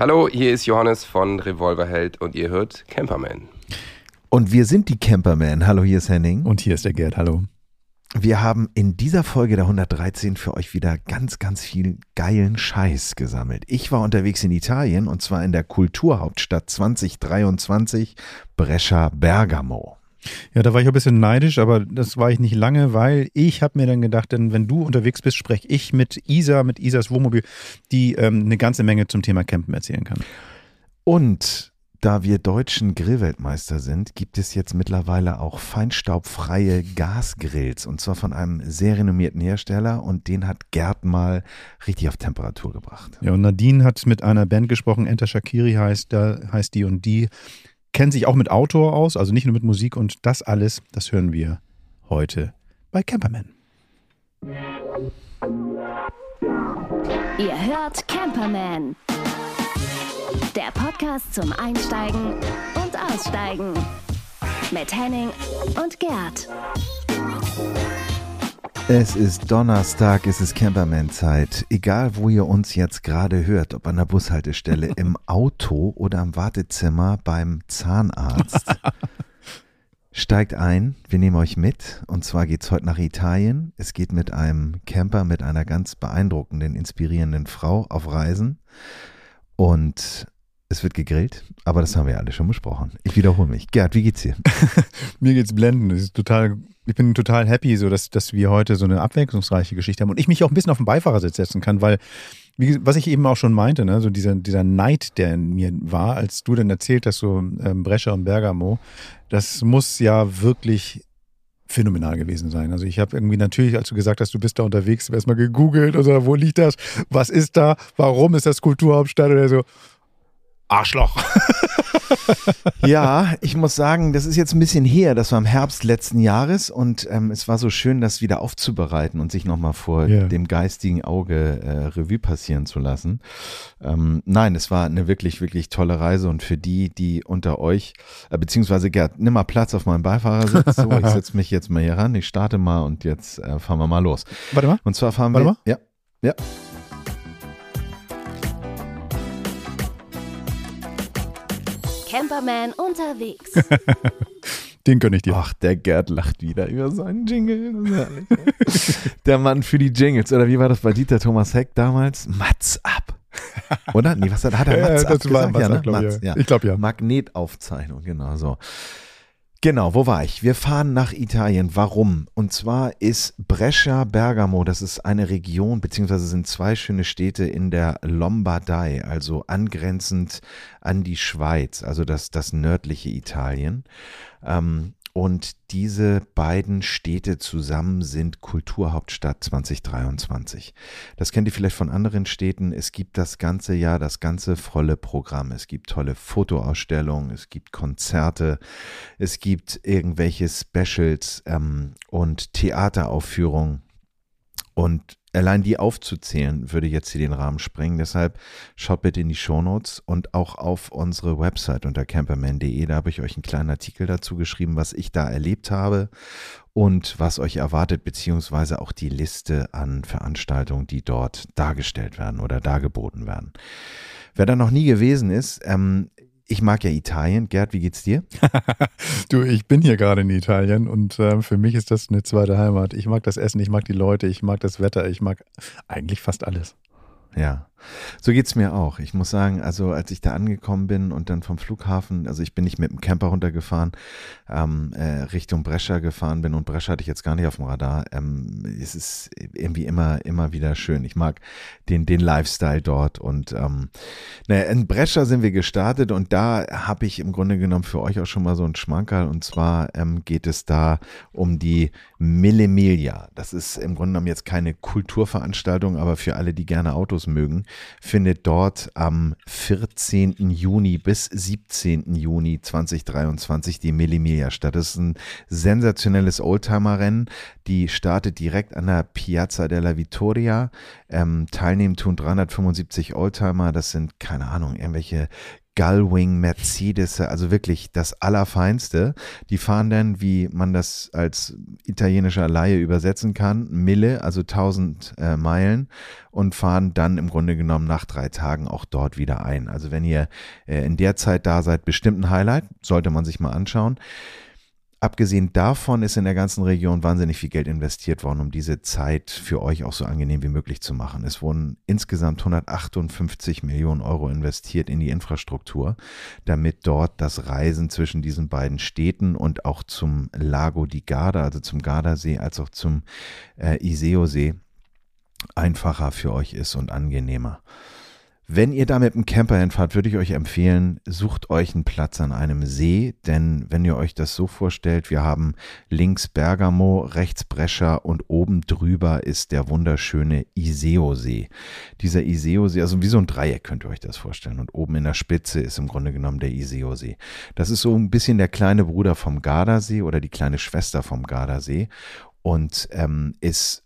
Hallo, hier ist Johannes von Revolverheld und ihr hört Camperman. Und wir sind die Camperman. Hallo, hier ist Henning. Und hier ist der Gerd. Hallo. Wir haben in dieser Folge der 113 für euch wieder ganz, ganz viel geilen Scheiß gesammelt. Ich war unterwegs in Italien und zwar in der Kulturhauptstadt 2023, Brescia Bergamo. Ja, da war ich ein bisschen neidisch, aber das war ich nicht lange, weil ich habe mir dann gedacht, denn wenn du unterwegs bist, spreche ich mit Isa, mit Isas Wohnmobil, die ähm, eine ganze Menge zum Thema Campen erzählen kann. Und da wir deutschen Grillweltmeister sind, gibt es jetzt mittlerweile auch feinstaubfreie Gasgrills und zwar von einem sehr renommierten Hersteller und den hat Gerd mal richtig auf Temperatur gebracht. Ja, und Nadine hat mit einer Band gesprochen, Enter Shakiri heißt, da heißt die und die, kennen sich auch mit Outdoor aus, also nicht nur mit Musik und das alles, das hören wir heute bei Camperman. Ihr hört Camperman. Der Podcast zum Einsteigen und Aussteigen. Mit Henning und Gerd. Es ist Donnerstag, es ist Camperman-Zeit. Egal, wo ihr uns jetzt gerade hört, ob an der Bushaltestelle, im Auto oder am Wartezimmer beim Zahnarzt. Steigt ein, wir nehmen euch mit. Und zwar geht es heute nach Italien. Es geht mit einem Camper, mit einer ganz beeindruckenden, inspirierenden Frau auf Reisen. Und es wird gegrillt, aber das haben wir ja alle schon besprochen. Ich wiederhole mich. Gerd, wie geht's dir? Mir geht's blendend. Es ist total, ich bin total happy, so dass, dass wir heute so eine abwechslungsreiche Geschichte haben und ich mich auch ein bisschen auf den Beifahrersitz setzen kann, weil, wie, was ich eben auch schon meinte, ne, so dieser, dieser Neid, der in mir war, als du dann erzählt hast, so ähm, Brescia und Bergamo, das muss ja wirklich phänomenal gewesen sein. Also ich habe irgendwie natürlich, als du gesagt hast, du bist da unterwegs, erstmal gegoogelt oder wo liegt das, was ist da, warum ist das Kulturhauptstadt oder so. Arschloch. ja, ich muss sagen, das ist jetzt ein bisschen her. Das war im Herbst letzten Jahres und ähm, es war so schön, das wieder aufzubereiten und sich nochmal vor yeah. dem geistigen Auge äh, Revue passieren zu lassen. Ähm, nein, es war eine wirklich, wirklich tolle Reise und für die, die unter euch, äh, beziehungsweise Gerd, nimm mal Platz auf meinem Beifahrersitz. So, ich setze mich jetzt mal hier ran, ich starte mal und jetzt äh, fahren wir mal los. Warte mal. Und zwar fahren Warte wir. Mal. Ja. Ja. Camperman unterwegs. Den gönne ich dir. Ach, der Gerd lacht wieder über seinen Jingle. der Mann für die Jingles. Oder wie war das bei Dieter Thomas Heck damals? Mats ab. Oder? Nee, was hat, hat er Mats ja, ab das war gesagt? Mats ja, ne? Mats, ja. Ich glaube ja. Magnetaufzeichnung, genau so. Genau, wo war ich? Wir fahren nach Italien. Warum? Und zwar ist Brescia Bergamo, das ist eine Region, beziehungsweise sind zwei schöne Städte in der Lombardei, also angrenzend an die Schweiz, also das, das nördliche Italien. Ähm, und diese beiden Städte zusammen sind Kulturhauptstadt 2023. Das kennt ihr vielleicht von anderen Städten. Es gibt das ganze Jahr das ganze volle Programm. Es gibt tolle Fotoausstellungen, es gibt Konzerte, es gibt irgendwelche Specials ähm, und Theateraufführungen. Und allein die aufzuzählen, würde jetzt hier den Rahmen sprengen. Deshalb schaut bitte in die Shownotes und auch auf unsere Website unter camperman.de. Da habe ich euch einen kleinen Artikel dazu geschrieben, was ich da erlebt habe und was euch erwartet, beziehungsweise auch die Liste an Veranstaltungen, die dort dargestellt werden oder dargeboten werden. Wer da noch nie gewesen ist, ähm, ich mag ja Italien. Gerd, wie geht's dir? du, ich bin hier gerade in Italien und äh, für mich ist das eine zweite Heimat. Ich mag das Essen, ich mag die Leute, ich mag das Wetter, ich mag eigentlich fast alles. Ja, so geht's mir auch. Ich muss sagen, also als ich da angekommen bin und dann vom Flughafen, also ich bin nicht mit dem Camper runtergefahren, ähm, äh, Richtung Brescia gefahren bin und Brescia hatte ich jetzt gar nicht auf dem Radar. Ähm, es ist irgendwie immer, immer wieder schön. Ich mag den, den Lifestyle dort und ähm, naja, in Brescia sind wir gestartet und da habe ich im Grunde genommen für euch auch schon mal so einen Schmankerl und zwar ähm, geht es da um die Mille Miglia. Das ist im Grunde genommen jetzt keine Kulturveranstaltung, aber für alle, die gerne Autos mögen, findet dort am 14. Juni bis 17. Juni 2023 die Millimilia statt. Das ist ein sensationelles Oldtimer-Rennen. Die startet direkt an der Piazza della Vittoria. Ähm, teilnehmen tun 375 Oldtimer. Das sind, keine Ahnung, irgendwelche Gullwing, Mercedes, also wirklich das Allerfeinste. Die fahren dann, wie man das als italienischer Laie übersetzen kann, Mille, also 1000 äh, Meilen und fahren dann im Grunde genommen nach drei Tagen auch dort wieder ein. Also wenn ihr äh, in der Zeit da seid, bestimmt ein Highlight, sollte man sich mal anschauen. Abgesehen davon ist in der ganzen Region wahnsinnig viel Geld investiert worden, um diese Zeit für euch auch so angenehm wie möglich zu machen. Es wurden insgesamt 158 Millionen Euro investiert in die Infrastruktur, damit dort das Reisen zwischen diesen beiden Städten und auch zum Lago di Garda, also zum Gardasee, als auch zum äh, Iseo-See einfacher für euch ist und angenehmer. Wenn ihr da mit dem Camper hinfahrt, würde ich euch empfehlen, sucht euch einen Platz an einem See, denn wenn ihr euch das so vorstellt, wir haben links Bergamo, rechts Brescia und oben drüber ist der wunderschöne Iseo-See. Dieser Iseo-See, also wie so ein Dreieck könnt ihr euch das vorstellen und oben in der Spitze ist im Grunde genommen der Iseo-See. Das ist so ein bisschen der kleine Bruder vom Gardasee oder die kleine Schwester vom Gardasee und ähm, ist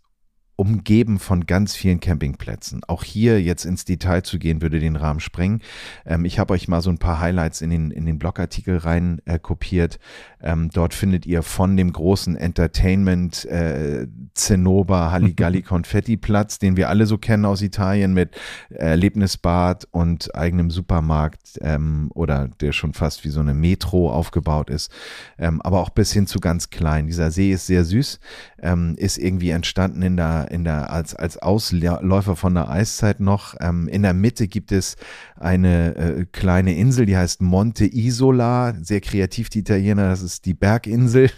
umgeben von ganz vielen Campingplätzen. Auch hier jetzt ins Detail zu gehen, würde den Rahmen sprengen. Ähm, ich habe euch mal so ein paar Highlights in den, in den Blogartikel rein äh, kopiert. Ähm, dort findet ihr von dem großen Entertainment äh, Zinnober Halligalli Konfetti Platz, den wir alle so kennen aus Italien mit Erlebnisbad und eigenem Supermarkt ähm, oder der schon fast wie so eine Metro aufgebaut ist, ähm, aber auch bis hin zu ganz klein. Dieser See ist sehr süß, ähm, ist irgendwie entstanden in der in der, als, als Ausläufer von der Eiszeit noch. Ähm, in der Mitte gibt es eine äh, kleine Insel, die heißt Monte Isola. Sehr kreativ, die Italiener. Das ist die Berginsel.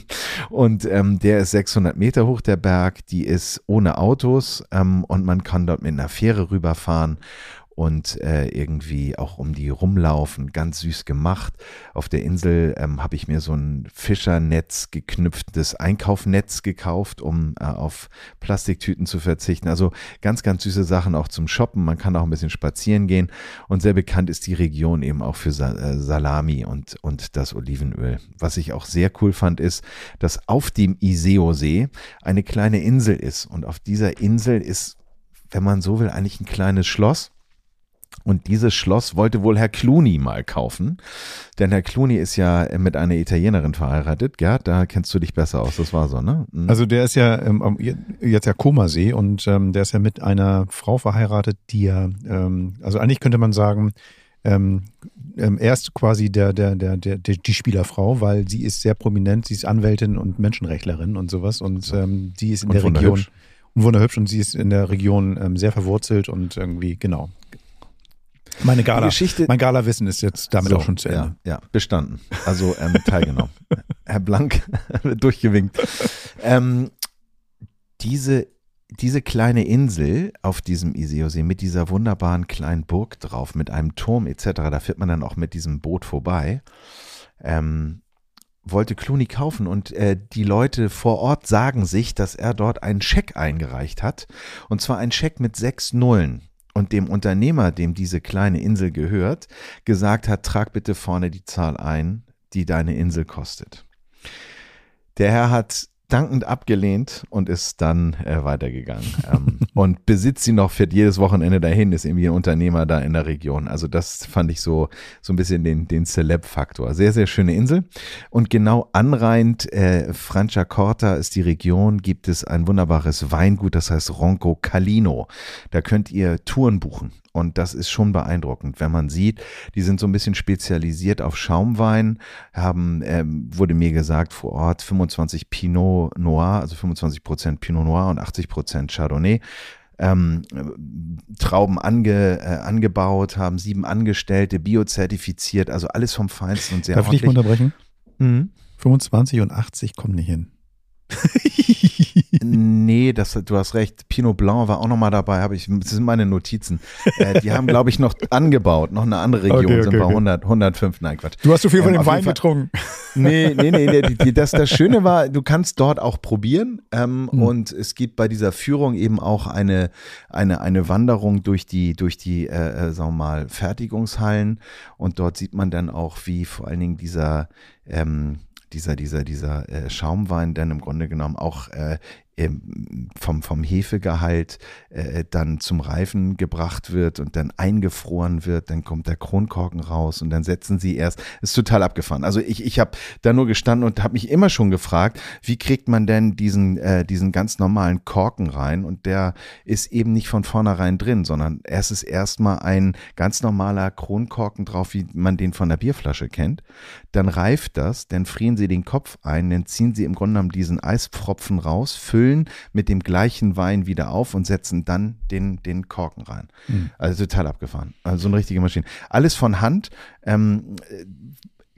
und ähm, der ist 600 Meter hoch, der Berg. Die ist ohne Autos ähm, und man kann dort mit einer Fähre rüberfahren und äh, irgendwie auch um die rumlaufen. Ganz süß gemacht. Auf der Insel ähm, habe ich mir so ein Fischernetz geknüpftes Einkaufnetz gekauft, um äh, auf Plastiktüten zu verzichten. Also ganz, ganz süße Sachen auch zum Shoppen. Man kann auch ein bisschen spazieren gehen. Und sehr bekannt ist die Region eben auch für Sa äh, Salami und, und das Olivenöl. Was ich auch sehr cool fand, ist, dass auf dem Iseo-See eine kleine Insel ist. Und auf dieser Insel ist, wenn man so will, eigentlich ein kleines Schloss und dieses Schloss wollte wohl Herr Clooney mal kaufen. Denn Herr Clooney ist ja mit einer Italienerin verheiratet. Gerd, da kennst du dich besser aus. Das war so, ne? Mhm. Also der ist ja ähm, jetzt ja Komasee und ähm, der ist ja mit einer Frau verheiratet, die ja, ähm, also eigentlich könnte man sagen, ähm, ähm, er ist quasi der, der, der, der, die Spielerfrau, weil sie ist sehr prominent, sie ist Anwältin und Menschenrechtlerin und sowas und ähm, die ist in und der Region wunderhübsch und sie ist in der Region ähm, sehr verwurzelt und irgendwie, genau, meine Gala, Geschichte, mein Gala-Wissen ist jetzt damit so, auch schon zu Ende. Ja, ja bestanden. Also ähm, teilgenommen. Herr Blank durchgewinkt. Ähm, diese, diese kleine Insel auf diesem Iseosee mit dieser wunderbaren kleinen Burg drauf, mit einem Turm etc., da fährt man dann auch mit diesem Boot vorbei. Ähm, wollte Clooney kaufen und äh, die Leute vor Ort sagen sich, dass er dort einen Scheck eingereicht hat. Und zwar einen Scheck mit sechs Nullen und dem Unternehmer, dem diese kleine Insel gehört, gesagt hat, trag bitte vorne die Zahl ein, die deine Insel kostet. Der Herr hat dankend abgelehnt und ist dann äh, weitergegangen. ähm, und besitzt sie noch, fährt jedes Wochenende dahin, ist irgendwie ein Unternehmer da in der Region. Also das fand ich so, so ein bisschen den, den Celeb-Faktor. Sehr, sehr schöne Insel. Und genau anreihend, äh, Franciacorta ist die Region, gibt es ein wunderbares Weingut, das heißt Ronco Calino. Da könnt ihr Touren buchen. Und das ist schon beeindruckend, wenn man sieht, die sind so ein bisschen spezialisiert auf Schaumwein, haben, ähm, wurde mir gesagt, vor Ort 25 Pinot Noir, also 25 Prozent Pinot Noir und 80 Prozent Chardonnay. Ähm, Trauben ange, äh, angebaut, haben sieben Angestellte, biozertifiziert, also alles vom Feinsten und sehr Darf ordentlich. Darf ich unterbrechen? Mhm. 25 und 80 kommen nicht hin. nee, das, du hast recht. Pinot Blanc war auch noch mal dabei. Habe ich, das sind meine Notizen. Äh, die haben, glaube ich, noch angebaut. Noch eine andere Region okay, okay, sind bei 100, 105. Nein, Quatsch. Du hast so viel von ähm, dem Wein getrunken. Nee, nee, nee. nee die, die, das, das Schöne war, du kannst dort auch probieren. Ähm, mhm. Und es gibt bei dieser Führung eben auch eine, eine, eine Wanderung durch die, durch die, äh, äh sagen wir mal, Fertigungshallen. Und dort sieht man dann auch, wie vor allen Dingen dieser, ähm, dieser, dieser, dieser äh, Schaumwein dann im Grunde genommen auch äh, vom, vom Hefegehalt äh, dann zum Reifen gebracht wird und dann eingefroren wird, dann kommt der Kronkorken raus und dann setzen sie erst, ist total abgefahren. Also ich, ich habe da nur gestanden und habe mich immer schon gefragt, wie kriegt man denn diesen, äh, diesen ganz normalen Korken rein und der ist eben nicht von vornherein drin, sondern es ist erstmal ein ganz normaler Kronkorken drauf, wie man den von der Bierflasche kennt. Dann reift das, dann frieren sie den Kopf ein, dann ziehen sie im Grunde genommen diesen Eispfropfen raus, füllen füllen mit dem gleichen Wein wieder auf und setzen dann den, den Korken rein. Mhm. Also total abgefahren. Also so eine richtige Maschine. Alles von Hand. Ähm,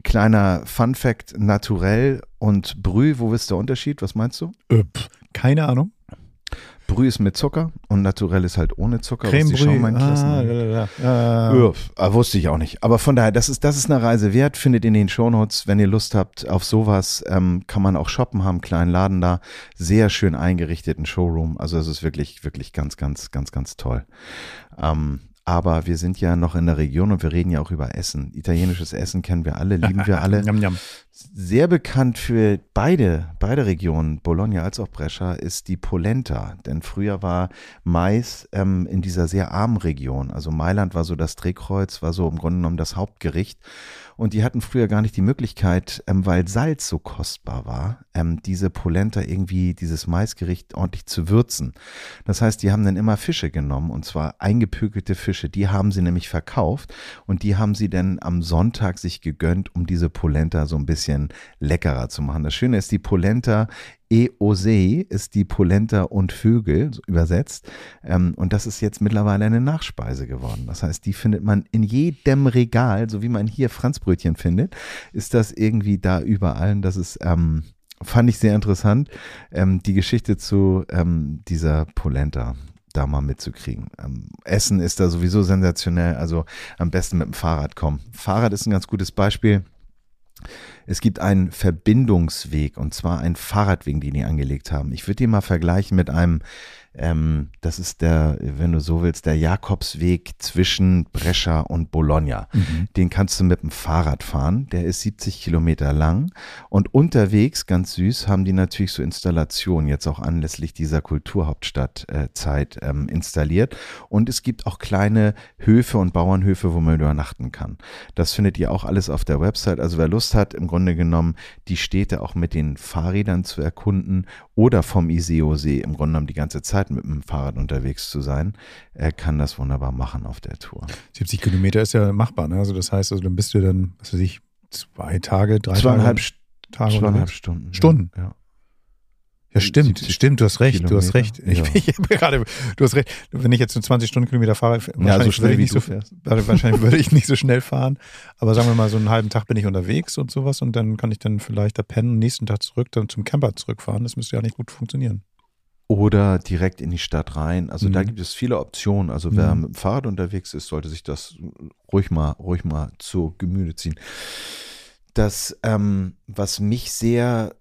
kleiner Fun Fact, naturell und Brüh, wo ist der Unterschied? Was meinst du? Äh, keine Ahnung. Brühe ist mit Zucker und naturell ist halt ohne Zucker. Creme was die. Schaumweinklassen Ah, lalala. Ah. Ja, ah, wusste ich auch nicht. Aber von daher, das ist, das ist eine Reise wert. Findet in den Shownotes, wenn ihr Lust habt auf sowas, ähm, kann man auch shoppen, haben einen kleinen Laden da. Sehr schön eingerichteten Showroom. Also es ist wirklich, wirklich ganz, ganz, ganz, ganz toll. Ähm, aber wir sind ja noch in der Region und wir reden ja auch über Essen. Italienisches Essen kennen wir alle, lieben wir alle. Sehr bekannt für beide, beide Regionen, Bologna als auch Brescia, ist die Polenta. Denn früher war Mais ähm, in dieser sehr armen Region. Also Mailand war so das Drehkreuz, war so im Grunde genommen das Hauptgericht. Und die hatten früher gar nicht die Möglichkeit, ähm, weil Salz so kostbar war, ähm, diese Polenta irgendwie, dieses Maisgericht ordentlich zu würzen. Das heißt, die haben dann immer Fische genommen und zwar eingepökelte Fische. Die haben sie nämlich verkauft und die haben sie dann am Sonntag sich gegönnt, um diese Polenta so ein bisschen leckerer zu machen. Das Schöne ist, die Polenta Eosei ist die Polenta und Vögel so übersetzt. Ähm, und das ist jetzt mittlerweile eine Nachspeise geworden. Das heißt, die findet man in jedem Regal, so wie man hier Franzbrötchen findet, ist das irgendwie da überall. Und das ist, ähm, fand ich sehr interessant, ähm, die Geschichte zu ähm, dieser Polenta da mal mitzukriegen. Ähm, Essen ist da sowieso sensationell, also am besten mit dem Fahrrad kommen. Fahrrad ist ein ganz gutes Beispiel. Es gibt einen Verbindungsweg und zwar einen Fahrradweg, den die angelegt haben. Ich würde den mal vergleichen mit einem, ähm, das ist der, wenn du so willst, der Jakobsweg zwischen Brescia und Bologna. Den kannst du mit dem Fahrrad fahren. Der ist 70 Kilometer lang und unterwegs, ganz süß, haben die natürlich so Installationen jetzt auch anlässlich dieser Kulturhauptstadtzeit äh, ähm, installiert. Und es gibt auch kleine Höfe und Bauernhöfe, wo man übernachten kann. Das findet ihr auch alles auf der Website. Also wer Lust hat, im Grunde genommen die Städte auch mit den Fahrrädern zu erkunden oder vom Iseo-See im Grunde genommen die ganze Zeit mit dem Fahrrad unterwegs zu sein, er kann das wunderbar machen auf der Tour. 70 Kilometer ist ja machbar, ne? Also das heißt, also dann bist du dann, was weiß ich, zwei Tage, drei Zweieinhalb, Tage, Tage zweieinhalb. Stunden. Stunden? Ja. Ja, stimmt, 70 stimmt, du hast recht, du hast recht. Kilometer, Ich, ja. ich habe gerade, du hast recht. Wenn ich jetzt so 20 Stundenkilometer fahre, Ja, so wahrscheinlich schnell würde ich nicht so, wahrscheinlich würde ich nicht so schnell fahren. Aber sagen wir mal, so einen halben Tag bin ich unterwegs und sowas und dann kann ich dann vielleicht da pennen, nächsten Tag zurück, dann zum Camper zurückfahren. Das müsste ja nicht gut funktionieren. Oder direkt in die Stadt rein. Also da Mhm. gibt es viele Optionen. Also wer Mhm. mit dem Fahrrad unterwegs ist, sollte sich das ruhig mal, ruhig mal zu Gemüte ziehen. Das, ähm, was mich sehr,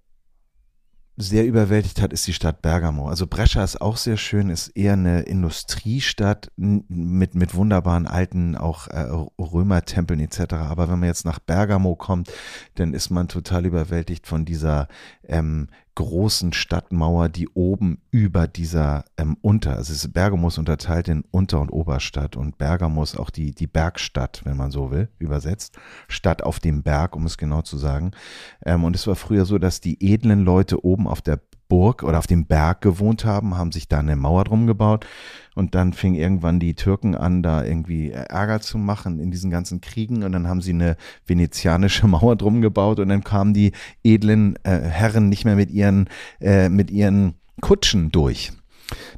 sehr überwältigt hat, ist die Stadt Bergamo. Also Brescia ist auch sehr schön, ist eher eine Industriestadt mit, mit wunderbaren alten, auch äh, Römertempeln etc. Aber wenn man jetzt nach Bergamo kommt, dann ist man total überwältigt von dieser ähm, großen Stadtmauer, die oben über dieser ähm, Unter, also es ist Bergamo ist unterteilt in Unter- und Oberstadt und Bergamo ist auch die, die Bergstadt, wenn man so will, übersetzt. Stadt auf dem Berg, um es genau zu sagen. Ähm, und es war früher so, dass die edlen Leute oben auf der Burg oder auf dem Berg gewohnt haben, haben sich da eine Mauer drum gebaut und dann fingen irgendwann die Türken an, da irgendwie Ärger zu machen in diesen ganzen Kriegen und dann haben sie eine venezianische Mauer drum gebaut und dann kamen die edlen äh, Herren nicht mehr mit ihren, äh, mit ihren Kutschen durch.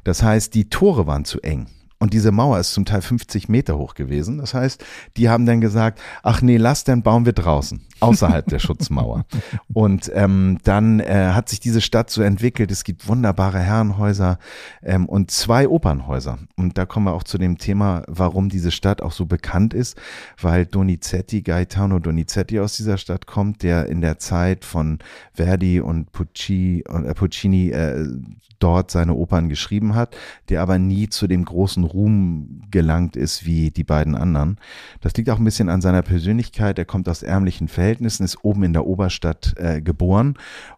Das heißt, die Tore waren zu eng. Und diese Mauer ist zum Teil 50 Meter hoch gewesen. Das heißt, die haben dann gesagt, ach nee, lass, dann bauen wir draußen, außerhalb der Schutzmauer. Und ähm, dann äh, hat sich diese Stadt so entwickelt. Es gibt wunderbare Herrenhäuser ähm, und zwei Opernhäuser. Und da kommen wir auch zu dem Thema, warum diese Stadt auch so bekannt ist, weil Donizetti, Gaetano Donizetti aus dieser Stadt kommt, der in der Zeit von Verdi und Puccini, äh, Puccini äh, dort seine Opern geschrieben hat, der aber nie zu dem großen Ruhm gelangt ist wie die beiden anderen. Das liegt auch ein bisschen an seiner Persönlichkeit. Er kommt aus ärmlichen Verhältnissen, ist oben in der Oberstadt äh, geboren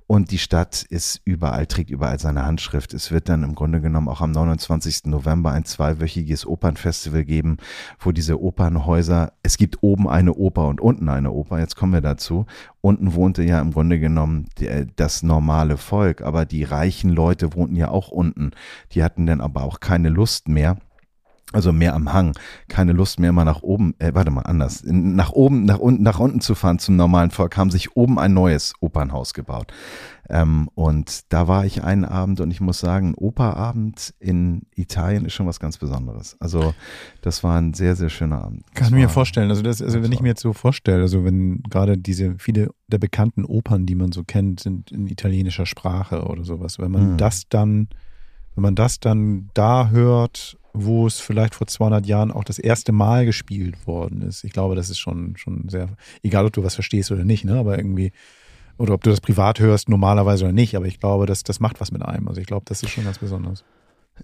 Und die Stadt ist überall, trägt überall seine Handschrift. Es wird dann im Grunde genommen auch am 29. November ein zweiwöchiges Opernfestival geben, wo diese Opernhäuser, es gibt oben eine Oper und unten eine Oper, jetzt kommen wir dazu. Unten wohnte ja im Grunde genommen das normale Volk, aber die reichen Leute wohnten ja auch unten. Die hatten dann aber auch keine Lust mehr also mehr am Hang, keine Lust mehr mal nach oben, äh, warte mal, anders, nach oben, nach unten, nach unten zu fahren zum normalen Volk, haben sich oben ein neues Opernhaus gebaut. Ähm, und da war ich einen Abend und ich muss sagen, Operabend in Italien ist schon was ganz Besonderes. Also das war ein sehr, sehr schöner Abend. Kann ich mir vorstellen. Also, das, also wenn ich mir jetzt so vorstelle, also wenn gerade diese viele der bekannten Opern, die man so kennt, sind in italienischer Sprache oder sowas, wenn man mhm. das dann, wenn man das dann da hört wo es vielleicht vor 200 Jahren auch das erste Mal gespielt worden ist. Ich glaube, das ist schon, schon sehr, egal ob du was verstehst oder nicht, ne, aber irgendwie, oder ob du das privat hörst, normalerweise oder nicht, aber ich glaube, das, das macht was mit einem. Also ich glaube, das ist schon ganz besonders.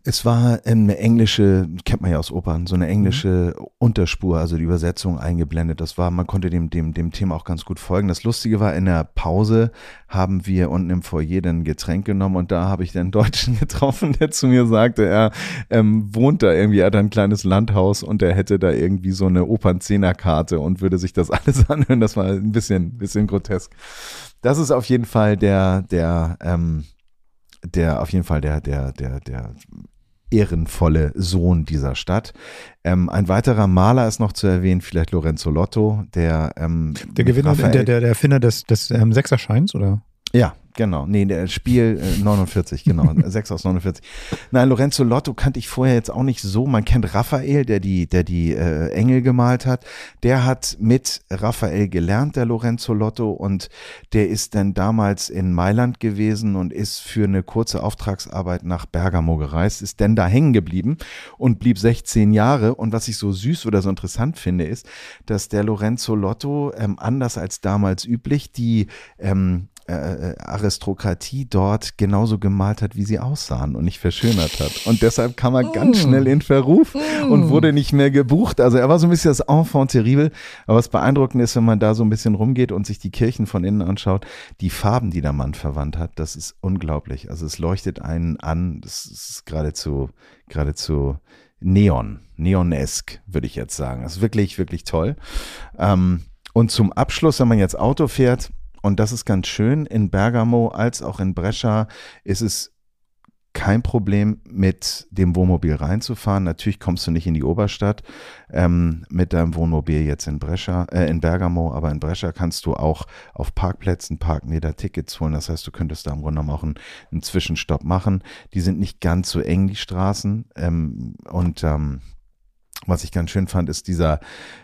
Es war eine englische, kennt man ja aus Opern, so eine englische mhm. Unterspur, also die Übersetzung eingeblendet. Das war, man konnte dem, dem, dem Thema auch ganz gut folgen. Das Lustige war, in der Pause haben wir unten im Foyer dann ein Getränk genommen und da habe ich den Deutschen getroffen, der zu mir sagte, er ähm, wohnt da irgendwie, er hat ein kleines Landhaus und er hätte da irgendwie so eine Opernzehnerkarte und würde sich das alles anhören. Das war ein bisschen, bisschen grotesk. Das ist auf jeden Fall der, der, ähm, der auf jeden Fall der, der, der, der ehrenvolle Sohn dieser Stadt. Ähm, ein weiterer Maler ist noch zu erwähnen, vielleicht Lorenzo Lotto, der ähm, der Gewinner, der, der, der Erfinder des, des ähm, Sechserscheins, oder? Ja, Genau, nee, der Spiel äh, 49, genau, 6 aus 49. Nein, Lorenzo Lotto kannte ich vorher jetzt auch nicht so. Man kennt Raphael, der die, der die äh, Engel gemalt hat. Der hat mit Raphael gelernt, der Lorenzo Lotto, und der ist dann damals in Mailand gewesen und ist für eine kurze Auftragsarbeit nach Bergamo gereist, ist dann da hängen geblieben und blieb 16 Jahre. Und was ich so süß oder so interessant finde, ist, dass der Lorenzo Lotto ähm, anders als damals üblich die ähm, äh, äh, Aristokratie dort genauso gemalt hat, wie sie aussahen und nicht verschönert hat. Und deshalb kam er ganz mm. schnell in Verruf mm. und wurde nicht mehr gebucht. Also er war so ein bisschen das Enfant terrible. Aber was beeindruckend ist, wenn man da so ein bisschen rumgeht und sich die Kirchen von innen anschaut, die Farben, die der Mann verwandt hat, das ist unglaublich. Also es leuchtet einen an. Das ist geradezu, geradezu Neon, Neonesk, würde ich jetzt sagen. Das ist wirklich, wirklich toll. Ähm, und zum Abschluss, wenn man jetzt Auto fährt, und das ist ganz schön. In Bergamo als auch in Brescia ist es kein Problem, mit dem Wohnmobil reinzufahren. Natürlich kommst du nicht in die Oberstadt ähm, mit deinem Wohnmobil jetzt in Brescia, äh, in Bergamo, aber in Brescia kannst du auch auf Parkplätzen parken, dir da Tickets holen. Das heißt, du könntest da im Grunde genommen auch einen, einen Zwischenstopp machen. Die sind nicht ganz so eng, die Straßen. Ähm, und ähm, was ich ganz schön fand, ist dieser,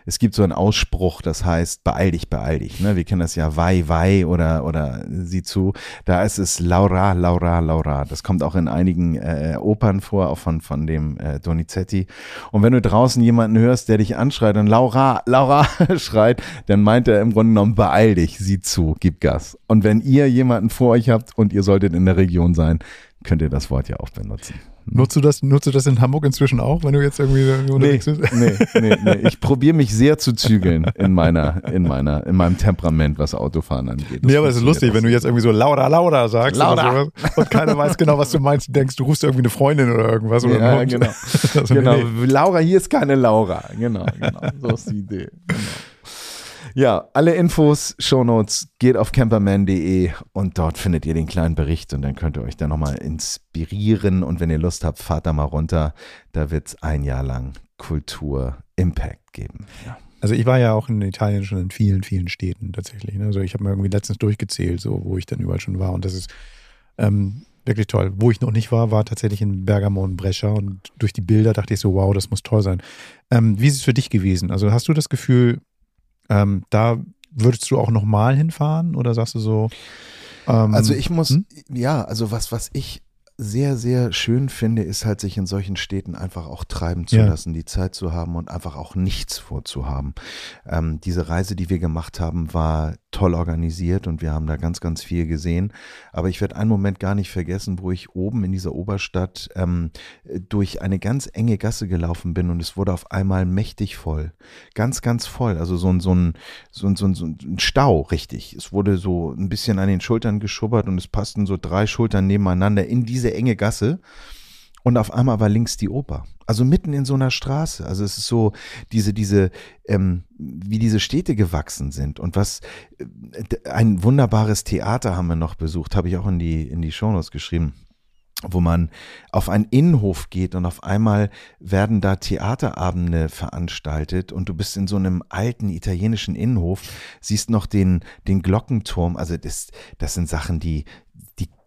es gibt so einen Ausspruch, das heißt, beeil dich, beeil dich. Ne? Wir kennen das ja, wei, wei oder, oder sieh zu. Da ist es Laura, Laura, Laura. Das kommt auch in einigen äh, Opern vor, auch von, von dem äh, Donizetti. Und wenn du draußen jemanden hörst, der dich anschreit und Laura, Laura schreit, dann meint er im Grunde genommen, beeil dich, sieh zu, gib Gas. Und wenn ihr jemanden vor euch habt und ihr solltet in der Region sein, könnt ihr das Wort ja auch benutzen. Nutzt du das, nutzt du das in Hamburg inzwischen auch, wenn du jetzt irgendwie unterwegs nee, bist? Nee, nee, nee. Ich probiere mich sehr zu zügeln in meiner, in meiner, in meinem Temperament, was Autofahren angeht. Das nee, aber es ist lustig, wenn du jetzt irgendwie so Laura, Laura sagst Laura. und keiner weiß genau, was du meinst. Du denkst, du rufst irgendwie eine Freundin oder irgendwas. Oder ja, genau. genau. Laura, hier ist keine Laura. Genau, genau. So ist die Idee. Genau. Ja, alle Infos, Shownotes, geht auf camperman.de und dort findet ihr den kleinen Bericht und dann könnt ihr euch da nochmal inspirieren und wenn ihr Lust habt, fahrt da mal runter. Da wird es ein Jahr lang Kultur Impact geben. Ja. Also ich war ja auch in Italien schon in vielen, vielen Städten tatsächlich. Ne? Also ich habe mir irgendwie letztens durchgezählt, so wo ich dann überall schon war und das ist ähm, wirklich toll. Wo ich noch nicht war, war tatsächlich in Bergamo und Brescia und durch die Bilder dachte ich so, wow, das muss toll sein. Ähm, wie ist es für dich gewesen? Also hast du das Gefühl, ähm, da würdest du auch nochmal hinfahren oder sagst du so? Ähm, also ich muss, hm? ja, also was, was ich sehr, sehr schön finde, ist halt, sich in solchen Städten einfach auch treiben zu Ja. lassen, die Zeit zu haben und einfach auch nichts vorzuhaben. Ähm, diese Reise, die wir gemacht haben, war toll organisiert und wir haben da ganz, ganz viel gesehen. Aber ich werde einen Moment gar nicht vergessen, wo ich oben in dieser Oberstadt ähm, durch eine ganz enge Gasse gelaufen bin und es wurde auf einmal mächtig voll. Ganz, ganz voll. Also so ein, so ein, so ein, so ein, so ein Stau, richtig. Es wurde so ein bisschen an den Schultern geschubbert und es passten so drei Schultern nebeneinander in diese enge Gasse. Und auf einmal war links die Oper. Also mitten in so einer Straße. Also es ist so diese, diese, ähm, wie diese Städte gewachsen sind. Und was äh, ein wunderbares Theater haben wir noch besucht, habe ich auch in die, in die Shownotes geschrieben wo man auf einen Innenhof geht und auf einmal werden da Theaterabende veranstaltet und du bist in so einem alten italienischen Innenhof, siehst noch den, den Glockenturm. Also das, das sind Sachen, die,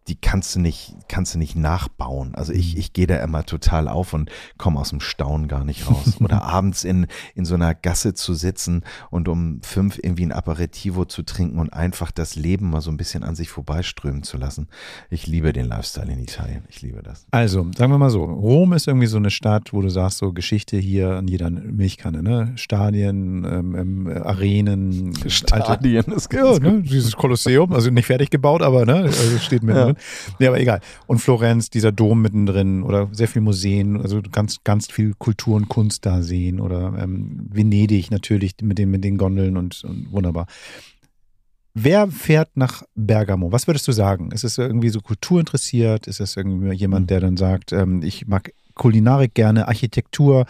die, kannst du nicht, kannst du nicht nachbauen. Also ich, ich gehe da immer total auf und komme aus dem Staunen gar nicht raus. Oder abends in, in so einer Gasse zu sitzen und um fünf irgendwie ein Aperitivo zu trinken und einfach das Leben mal so ein bisschen an sich vorbeiströmen zu lassen. Ich liebe den Lifestyle in Italien. Ich liebe das. Also, sagen wir mal so, Rom ist irgendwie so eine Stadt, wo du sagst, so Geschichte hier an jeder Milchkanne, ne? Stadien, ähm, ähm, Arenen, alte, ist Ja, ne, dieses Kolosseum, also nicht fertig gebaut, aber ne, also steht mittendrin. Ja. Aber egal. Und Florenz, dieser Dom mittendrin oder sehr viel Museen, also du kannst ganz viel Kultur und Kunst da sehen oder ähm, Venedig natürlich mit den, mit den Gondeln und, und wunderbar. Wer fährt nach Bergamo? Was würdest du sagen? Ist es irgendwie so kulturinteressiert? Ist es irgendwie jemand, der dann sagt, ähm, ich mag Kulinarik gerne, Architektur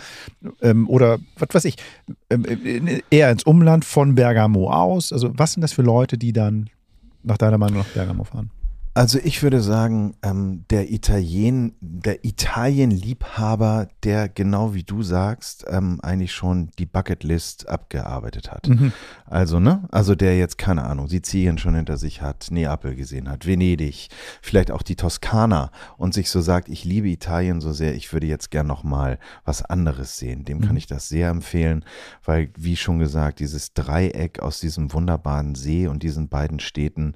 ähm, oder was weiß ich, ähm, äh, eher ins Umland von Bergamo aus? Also was sind das für Leute, die dann nach deiner Meinung nach Bergamo fahren? Also ich würde sagen, ähm, der Italien, der Italien-Liebhaber, der genau wie du sagst, ähm, eigentlich schon die Bucketlist abgearbeitet hat. Also, ne? Also der jetzt, keine Ahnung, Sizilien schon hinter sich hat, Neapel gesehen hat, Venedig, vielleicht auch die Toskana und sich so sagt, ich liebe Italien so sehr, ich würde jetzt gern noch mal was anderes sehen. Dem kann ich das sehr empfehlen, weil, wie schon gesagt, dieses Dreieck aus diesem wunderbaren See und diesen beiden Städten,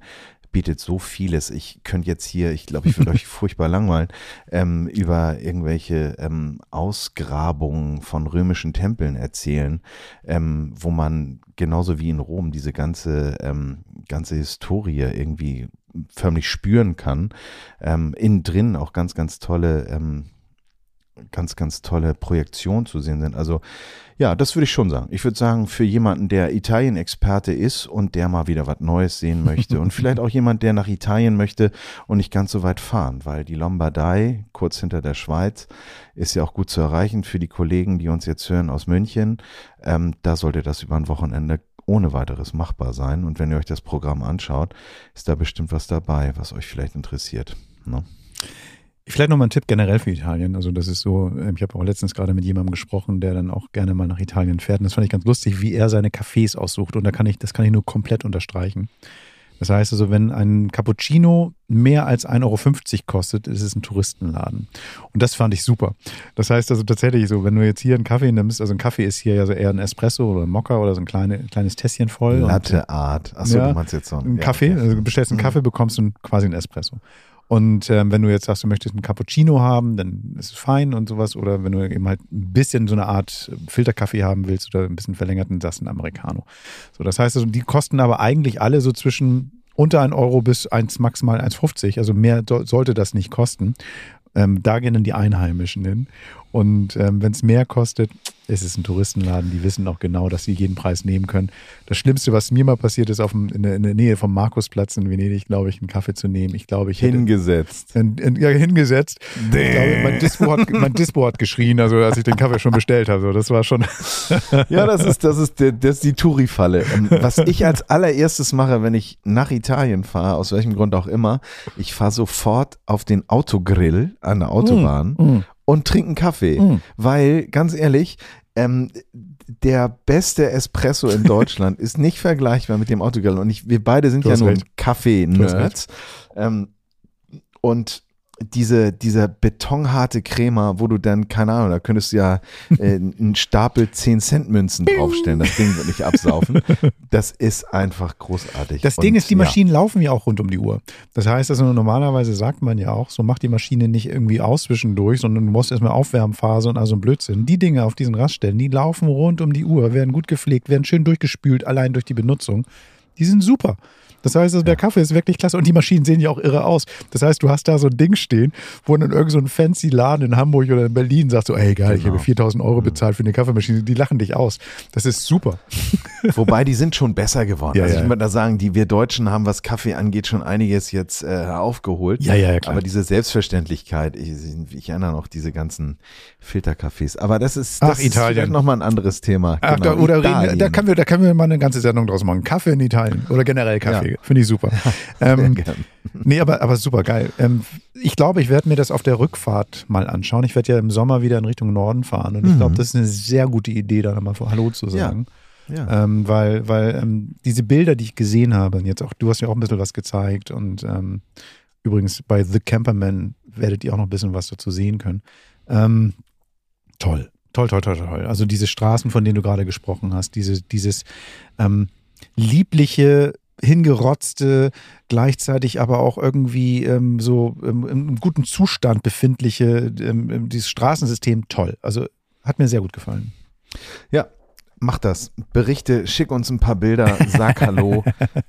bietet so vieles. Ich könnte jetzt hier, ich glaube, ich würde euch furchtbar langweilen, ähm, über irgendwelche ähm, Ausgrabungen von römischen Tempeln erzählen, ähm, wo man genauso wie in Rom diese ganze, ähm, ganze Historie irgendwie förmlich spüren kann. Ähm, innen drin auch ganz, ganz tolle ähm, ganz, ganz tolle Projektionen zu sehen sind. Also ja, das würde ich schon sagen. Ich würde sagen, für jemanden, der Italien-Experte ist und der mal wieder was Neues sehen möchte und vielleicht auch jemand, der nach Italien möchte und nicht ganz so weit fahren, weil die Lombardei, kurz hinter der Schweiz, ist ja auch gut zu erreichen für die Kollegen, die uns jetzt hören aus München. Ähm, da sollte das über ein Wochenende ohne weiteres machbar sein. Und wenn ihr euch das Programm anschaut, ist da bestimmt was dabei, was euch vielleicht interessiert. Ne? Vielleicht nochmal ein Tipp generell für Italien. Also das ist so, ähm, ich habe auch letztens gerade mit jemandem gesprochen, der dann auch gerne mal nach Italien fährt. Und das fand ich ganz lustig, wie er seine Cafés aussucht. Und da kann ich, das kann ich nur komplett unterstreichen. Das heißt also, wenn ein Cappuccino mehr als 1,50 Euro kostet, ist es ein Touristenladen. Und das fand ich super. Das heißt also tatsächlich so, wenn du jetzt hier einen Kaffee nimmst, also ein Kaffee ist hier ja so eher ein Espresso oder ein Mokka oder so ein kleine, kleines Tässchen voll. Latte Art. Achso, Ja, du meinst jetzt so ein ja, Kaffee, also du bestellst einen Kaffee, bekommst du quasi einen Espresso. Und ähm, wenn du jetzt sagst, du möchtest einen Cappuccino haben, dann ist es fein und sowas. Oder wenn du eben halt ein bisschen so eine Art Filterkaffee haben willst oder ein bisschen verlängerten, sagst du einen Americano. So, das heißt also, die kosten aber eigentlich alle so zwischen unter 1 Euro bis 1, maximal 1,50. Also mehr do- sollte das nicht kosten. Ähm, da gehen dann die Einheimischen hin. Und ähm, wenn es mehr kostet, ist es ein Touristenladen. Die wissen auch genau, dass sie jeden Preis nehmen können. Das Schlimmste, was mir mal passiert ist, auf dem, in, der, in der Nähe vom Markusplatz in Venedig, glaube ich, einen Kaffee zu nehmen. Ich glaube, ich hätte Hingesetzt. in, in, ja, hingesetzt. Ich glaube, mein, Dispo hat, mein Dispo hat geschrien, also als ich den Kaffee schon bestellt habe. So, das war schon. Ja, das ist, das ist, der, das ist die Touri-Falle. Ähm, Was ich als allererstes mache, wenn ich nach Italien fahre, aus welchem Grund auch immer, ich fahre sofort auf den Autogrill an der Autobahn und trinke einen Kaffee. Mm. Weil, ganz ehrlich, ähm, der beste Espresso in Deutschland ist nicht vergleichbar mit dem Autogrill. Und ich, wir beide sind Du ja nun recht. Kaffee-Nerds. Ähm, und diese, dieser betonharte Crema, wo du dann, keine Ahnung, da könntest du ja äh, einen Stapel 10 Cent Münzen draufstellen. Das Ding wird nicht absaufen. Das ist einfach großartig. Das Ding Und, ist, die ja. Maschinen laufen ja auch rund um die Uhr. Das heißt, also normalerweise sagt man ja auch, so macht die Maschine nicht irgendwie aus zwischendurch, sondern du musst erstmal Aufwärmphase und also ein Blödsinn. Die Dinge auf diesen Raststellen, die laufen rund um die Uhr, werden gut gepflegt, werden schön durchgespült, allein durch die Benutzung. Die sind super. Das heißt, also der Kaffee ist wirklich klasse und die Maschinen sehen ja auch irre aus. Das heißt, du hast da so ein Ding stehen, wo dann irgend so fancy Laden in Hamburg oder in Berlin sagt so, ey geil, ich Genau. habe 4000 Euro bezahlt für eine Kaffeemaschine. Die lachen dich aus. Das ist super. Wobei die sind schon besser geworden. Ja, also ja. ich würde da sagen, die wir Deutschen haben, was Kaffee angeht, schon einiges jetzt äh, aufgeholt. Ja, ja, ja, klar. Aber diese Selbstverständlichkeit, ich, ich erinnere noch diese ganzen Filtercafés. Aber das ist, Ach, das ist Italien. vielleicht nochmal ein anderes Thema. Ach, Genau, da, oder reden, da, können wir, da können wir mal eine ganze Sendung draus machen. Kaffee in Italien oder generell Kaffee. Ja. Finde ich super. ähm, nee, aber, aber super geil. Ähm, ich glaube, ich werde mir das auf der Rückfahrt mal anschauen. Ich werde ja im Sommer wieder in Richtung Norden fahren und ich glaube, das ist eine sehr gute Idee, da nochmal Hallo zu sagen. Ja. Ähm, weil weil ähm, diese Bilder, die ich gesehen habe, und jetzt auch, du hast mir auch ein bisschen was gezeigt und ähm, übrigens bei The Camperman werdet ihr auch noch ein bisschen was dazu sehen können. Ähm, toll, toll, toll, toll, toll. Also diese Straßen, von denen du gerade gesprochen hast, diese, dieses ähm, liebliche, hingerotzte, gleichzeitig aber auch irgendwie ähm, so ähm, im guten Zustand befindliche, ähm, dieses Straßensystem, toll. Also hat mir sehr gut gefallen. Ja, mach das. Berichte, schick uns ein paar Bilder, sag Hallo,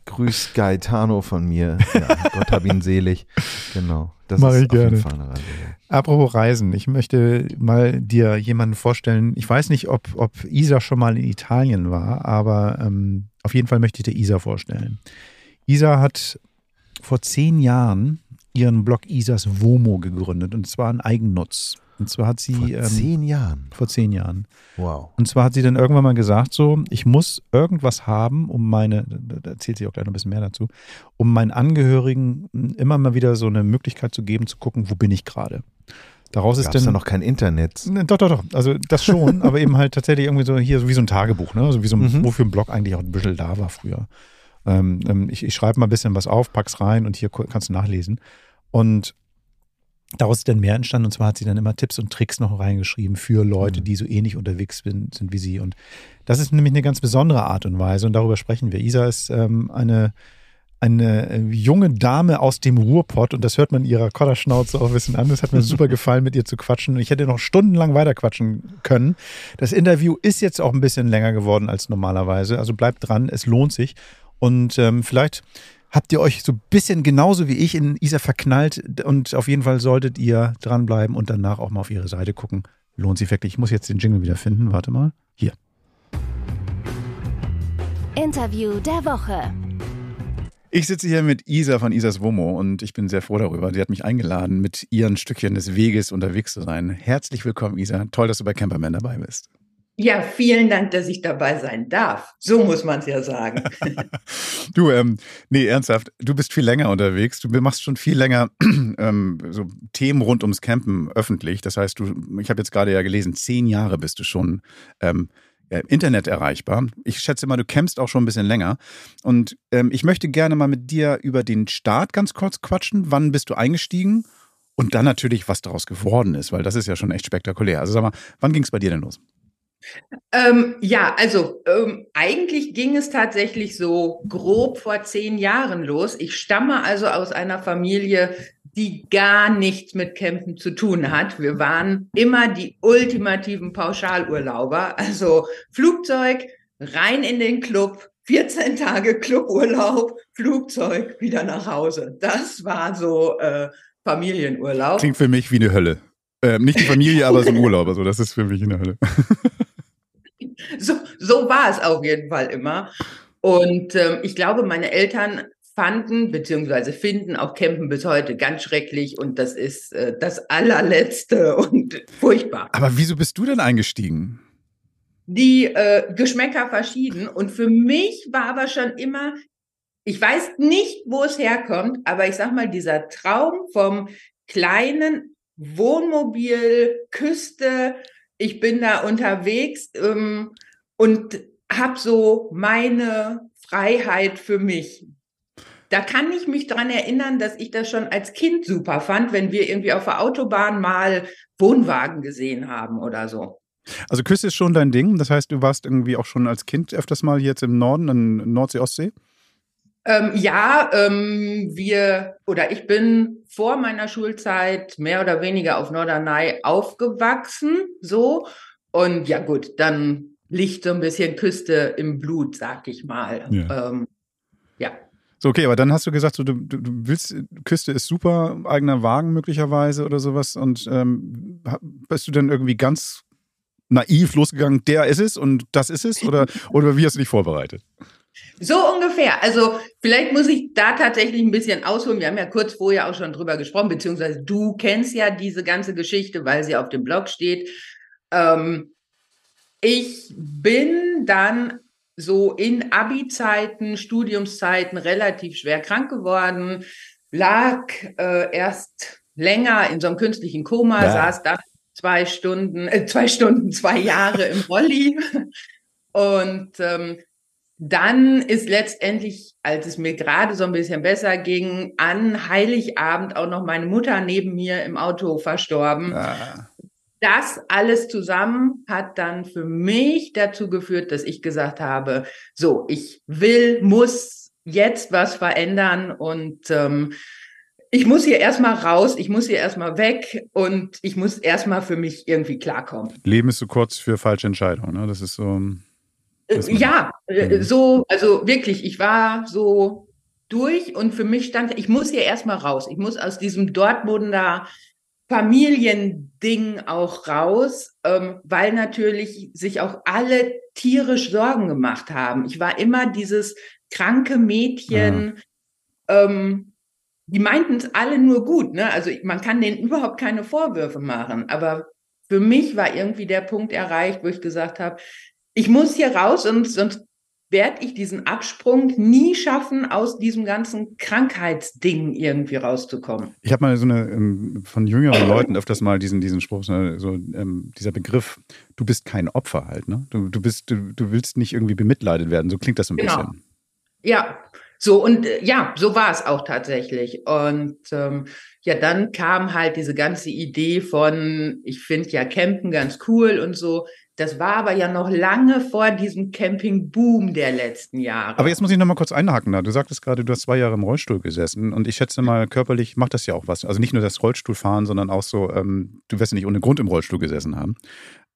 grüß Gaetano von mir. Ja, Gott hab ihn selig. Genau. Das Mach ist ich auf jeden gerne. Fall eine Reise. wert. Apropos Reisen, ich möchte mal dir jemanden vorstellen. Ich weiß nicht, ob, ob Isa schon mal in Italien war, aber ähm, auf jeden Fall möchte ich dir Isa vorstellen. Isa hat vor zehn Jahren ihren Blog Isas Womo gegründet und zwar in Eigennutz. Und zwar hat sie Vor ähm, zehn Jahren. vor zehn Jahren. Wow. Und zwar hat sie dann irgendwann mal gesagt, so, ich muss irgendwas haben, um meine, da erzählt sie auch gleich noch ein bisschen mehr dazu, um meinen Angehörigen immer mal wieder so eine Möglichkeit zu geben, zu gucken, wo bin ich gerade. Daraus ist dann da noch kein Internet? Ne, Doch, doch, doch. Also das schon, aber eben halt tatsächlich irgendwie so hier so wie so ein Tagebuch, ne? Also wie so ein, Mhm. wofür ein Blog eigentlich auch ein bisschen da war früher. Ähm, ähm, ich ich schreibe mal ein bisschen was auf, pack's rein und hier kannst du nachlesen. Und daraus ist dann mehr entstanden und zwar hat sie dann immer Tipps und Tricks noch reingeschrieben für Leute, Mhm. die so ähnlich unterwegs sind, sind wie sie. Und das ist nämlich eine ganz besondere Art und Weise und darüber sprechen wir. Isa ist ähm, eine eine äh, junge Dame aus dem Ruhrpott und das hört man ihrer Kodderschnauze auch ein bisschen an. Das hat mir super gefallen, mit ihr zu quatschen. Und ich hätte noch stundenlang weiter quatschen können. Das Interview ist jetzt auch ein bisschen länger geworden als normalerweise. Also bleibt dran, es lohnt sich. Und ähm, vielleicht habt ihr euch so ein bisschen genauso wie ich in Isa verknallt und auf jeden Fall solltet ihr dranbleiben und danach auch mal auf ihre Seite gucken. Lohnt sich wirklich. Ich muss jetzt den Jingle wieder finden. Warte mal. Hier. Interview der Woche. Ich sitze hier mit Isa von Isas Womo und ich bin sehr froh darüber. Sie hat mich eingeladen, mit ihren Stückchen des Weges unterwegs zu sein. Herzlich willkommen, Isa. Toll, dass du bei Camperman dabei bist. Ja, vielen Dank, dass ich dabei sein darf. So muss man es ja sagen. Du, ähm, nee, ernsthaft, du bist viel länger unterwegs. Du machst schon viel länger ähm, so Themen rund ums Campen öffentlich. Das heißt, du, ich habe jetzt gerade ja gelesen, zehn Jahre bist du schon ähm, Internet erreichbar. Ich schätze mal, du campst auch schon ein bisschen länger. Und ähm, ich möchte gerne mal mit dir über den Start ganz kurz quatschen. Wann bist du eingestiegen? Und dann natürlich, was daraus geworden ist, weil das ist ja schon echt spektakulär. Also sag mal, wann ging es bei dir denn los? Ähm, ja, also ähm, eigentlich ging es tatsächlich so grob vor zehn Jahren los. Ich stamme also aus einer Familie, die gar nichts mit Campen zu tun hat. Wir waren immer die ultimativen Pauschalurlauber. Also Flugzeug, rein in den Club, 14 Tage Cluburlaub, Flugzeug, wieder nach Hause. Das war so äh, Familienurlaub. Klingt für mich wie eine Hölle. Ähm, nicht die Familie, aber so ein Urlaub. Also das ist für mich eine Hölle. So, so war es auf jeden Fall immer. Und ähm, ich glaube, meine Eltern fanden beziehungsweise finden auch Campen bis heute ganz schrecklich und das ist äh, das allerletzte und furchtbar. Aber wieso bist du denn eingestiegen? Die äh, Geschmäcker verschieden und für mich war aber schon immer, ich weiß nicht, wo es herkommt, aber ich sag mal, dieser Traum vom kleinen Wohnmobil, Küste, ich bin da unterwegs ähm, und habe so meine Freiheit für mich. da kann ich mich dran erinnern, dass ich das schon als Kind super fand, wenn wir irgendwie auf der Autobahn mal Wohnwagen gesehen haben oder so. Also Küste ist schon dein Ding. Das heißt, du warst irgendwie auch schon als Kind öfters mal jetzt im Norden, in Nordsee, Ostsee? Ähm, ja, ähm, wir oder ich bin vor meiner Schulzeit mehr oder weniger auf Norderney aufgewachsen, so. Und ja, gut, dann liegt so ein bisschen Küste im Blut, sag ich mal. Ja. Ähm, ja. So, okay, aber dann hast du gesagt, so, du, du, willst, Küste ist super, eigener Wagen möglicherweise oder sowas. Und ähm, bist du dann irgendwie ganz naiv losgegangen, der ist es und das ist es? Oder, oder wie hast du dich vorbereitet? So ungefähr. Also vielleicht muss ich da tatsächlich ein bisschen ausholen. Wir haben ja kurz vorher auch schon drüber gesprochen, beziehungsweise du kennst ja diese ganze Geschichte, weil sie auf dem Blog steht. Ähm, ich bin dann so in Abi-Zeiten, Studiumszeiten relativ schwer krank geworden, lag äh, erst länger in so einem künstlichen Koma, ja. saß dann zwei Stunden, äh, zwei Stunden, zwei Jahre im Rolli und ähm, dann ist letztendlich, als es mir gerade so ein bisschen besser ging, an Heiligabend auch noch meine Mutter neben mir im Auto verstorben. Ah. Das alles zusammen hat dann für mich dazu geführt, dass ich gesagt habe, so, ich will, muss jetzt was verändern und ähm, ich muss hier erstmal raus, ich muss hier erstmal weg und ich muss erstmal für mich irgendwie klarkommen. Leben ist so kurz für falsche Entscheidungen, ne? Das ist so. Ja, äh, mhm. so, also wirklich, ich war so durch und für mich stand, ich muss hier erstmal raus. Ich muss aus diesem Dortmunder Familiending auch raus, ähm, weil natürlich sich auch alle tierisch Sorgen gemacht haben. Ich war immer dieses kranke Mädchen. Ja. Ähm, die meinten es alle nur gut. Ne? Also man kann denen überhaupt keine Vorwürfe machen. Aber für mich war irgendwie der Punkt erreicht, wo ich gesagt habe, ich muss hier raus und sonst werde ich diesen Absprung nie schaffen, aus diesem ganzen Krankheitsding irgendwie rauszukommen. Ich habe mal so eine ähm, von jüngeren Leuten öfters mal diesen, diesen Spruch, so ähm, dieser Begriff, du bist kein Opfer halt, ne? Du, du bist, du, du willst nicht irgendwie bemitleidet werden. So klingt das ein genau. bisschen. Ja, so und äh, ja, so war es auch tatsächlich. Und ähm, ja, dann kam halt diese ganze Idee von, ich finde ja Campen ganz cool und so. Das war aber ja noch lange vor diesem Camping-Boom der letzten Jahre. Aber jetzt muss ich noch mal kurz einhaken. Da. Du sagtest gerade, du hast zwei Jahre im Rollstuhl gesessen und ich schätze mal, körperlich macht das ja auch was. Also nicht nur das Rollstuhlfahren, sondern auch so, ähm, du wirst ja nicht ohne Grund im Rollstuhl gesessen haben.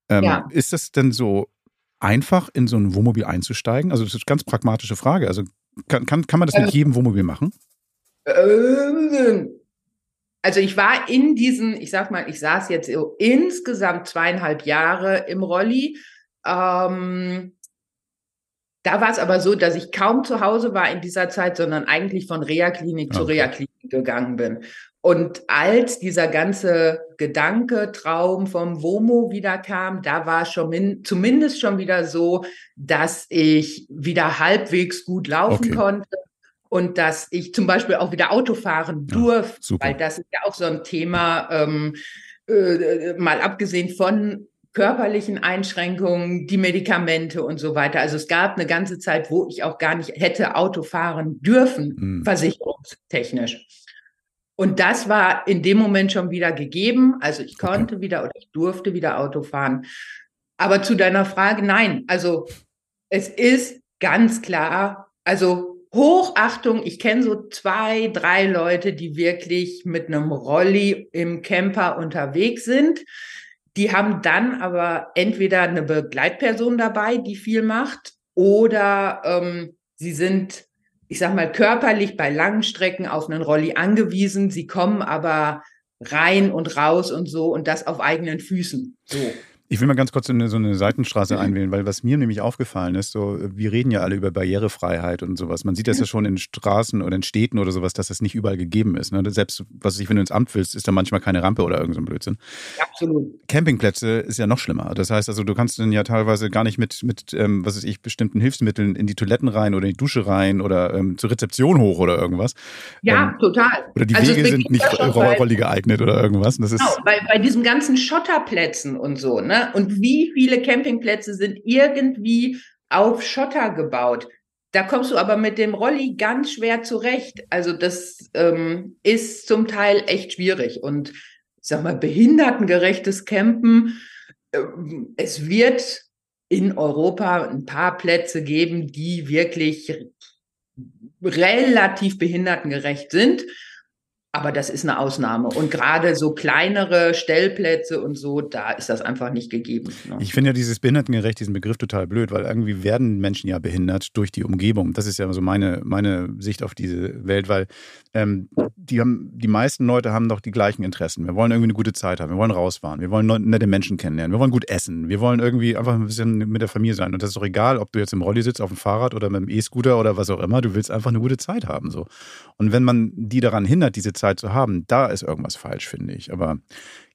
Ähm, ja. Ist das denn so einfach, in so ein Wohnmobil einzusteigen? Also das ist eine ganz pragmatische Frage. Also kann, kann, kann man das mit ähm, jedem Wohnmobil machen? Ähm, also ich war in diesen, ich sag mal, ich saß jetzt so insgesamt zweieinhalb Jahre im Rolli. Ähm, da war es aber so, dass ich kaum zu Hause war in dieser Zeit, sondern eigentlich von Reha-Klinik okay. zu Reha-Klinik gegangen bin. Und als dieser ganze Gedanke, Traum vom WOMO wieder kam, da war schon min, zumindest schon wieder so, dass ich wieder halbwegs gut laufen okay. konnte und dass ich zum Beispiel auch wieder Auto fahren durfte, ja, weil das ist ja auch so ein Thema, ähm, äh, mal abgesehen von körperlichen Einschränkungen, die Medikamente und so weiter. Also es gab eine ganze Zeit, wo ich auch gar nicht hätte Auto fahren dürfen, mhm. versicherungstechnisch. Und das war in dem Moment schon wieder gegeben. Also ich konnte okay. wieder oder ich durfte wieder Auto fahren. Aber zu deiner Frage, nein. Also es ist ganz klar, also Hochachtung, ich kenne so zwei, drei Leute, die wirklich mit einem Rolli im Camper unterwegs sind. Die haben dann aber entweder eine Begleitperson dabei, die viel macht, oder ähm, sie sind, ich sag mal, körperlich bei langen Strecken auf einen Rolli angewiesen. Sie kommen aber rein und raus und so und das auf eigenen Füßen. So. Ich will mal ganz kurz in so eine Seitenstraße mhm. einwählen, weil was mir nämlich aufgefallen ist, so, wir reden ja alle über Barrierefreiheit und sowas. Man sieht das ja schon in Straßen oder in Städten oder sowas, dass das nicht überall gegeben ist. Ne? Selbst, was ich, wenn du ins Amt willst, ist da manchmal keine Rampe oder irgend so ein Blödsinn. Absolut. Campingplätze ist ja noch schlimmer. Das heißt also, du kannst dann ja teilweise gar nicht mit, mit ähm, was weiß ich, bestimmten Hilfsmitteln in die Toiletten rein oder in die Dusche rein oder ähm, zur Rezeption hoch oder irgendwas. Ja, ähm, total. Oder die also Wege sind nicht rolli geeignet oder irgendwas. Das ist genau, bei, bei diesen ganzen Schotterplätzen und so, ne? Und wie viele Campingplätze sind irgendwie auf Schotter gebaut? da kommst du aber mit dem Rolli ganz schwer zurecht. Also das ähm, ist zum Teil echt schwierig. Und ich sag mal, behindertengerechtes Campen, äh, es wird in Europa ein paar Plätze geben, die wirklich relativ behindertengerecht sind. Aber das ist eine Ausnahme. Und gerade so kleinere Stellplätze und so, da ist das einfach nicht gegeben. Ne? Ich finde ja dieses behindertengerecht, diesen Begriff total blöd, weil irgendwie werden Menschen ja behindert durch die Umgebung. Das ist ja so meine, meine Sicht auf diese Welt, weil ähm, die, haben, die meisten Leute haben doch die gleichen Interessen. Wir wollen irgendwie eine gute Zeit haben, wir wollen rausfahren, wir wollen nette Menschen kennenlernen, wir wollen gut essen, wir wollen irgendwie einfach ein bisschen mit der Familie sein. Und das ist doch egal, ob du jetzt im Rolli sitzt, auf dem Fahrrad oder mit dem E-Scooter oder was auch immer, du willst einfach eine gute Zeit haben. So. Und wenn man die daran hindert, diese Zeit zu haben, da ist irgendwas falsch, finde ich. Aber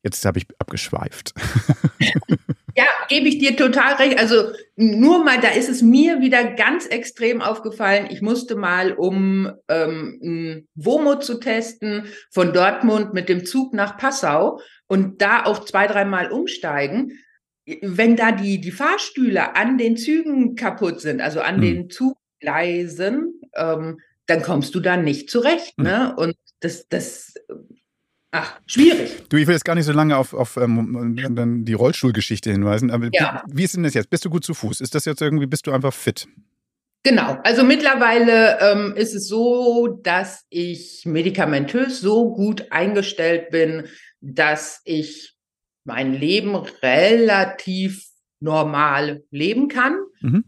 jetzt habe ich abgeschweift. Ja, gebe ich dir total recht. Also nur mal, da ist es mir wieder ganz extrem aufgefallen. Ich musste mal, um ähm, Womo zu testen, von Dortmund mit dem Zug nach Passau und da auch zwei, dreimal umsteigen. Wenn da die, die Fahrstühle an den Zügen kaputt sind, also an hm. den Zuggleisen, ähm, dann kommst du da nicht zurecht. Hm. Ne? Und das, das Ach, schwierig. Du, ich will jetzt gar nicht so lange auf, auf ähm, die Rollstuhlgeschichte hinweisen, aber ja. wie, wie ist denn das jetzt? Bist du gut zu Fuß? Ist das jetzt irgendwie, bist du einfach fit? Genau, also mittlerweile ähm, ist es so, dass ich medikamentös so gut eingestellt bin, dass ich mein Leben relativ normal leben kann. Mhm.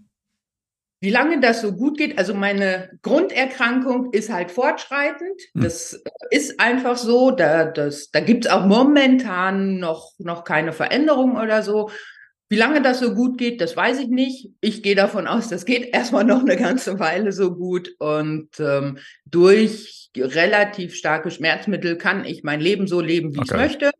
Wie lange das so gut geht, also meine Grunderkrankung ist halt fortschreitend. Hm. Das äh, ist einfach so. Da, das, da gibt es auch momentan noch, noch keine Veränderung oder so. Wie lange das so gut geht, das weiß ich nicht. Ich gehe davon aus, das geht erstmal noch eine ganze Weile so gut. Und ähm, durch relativ starke Schmerzmittel kann ich mein Leben so leben, wie okay. ich möchte.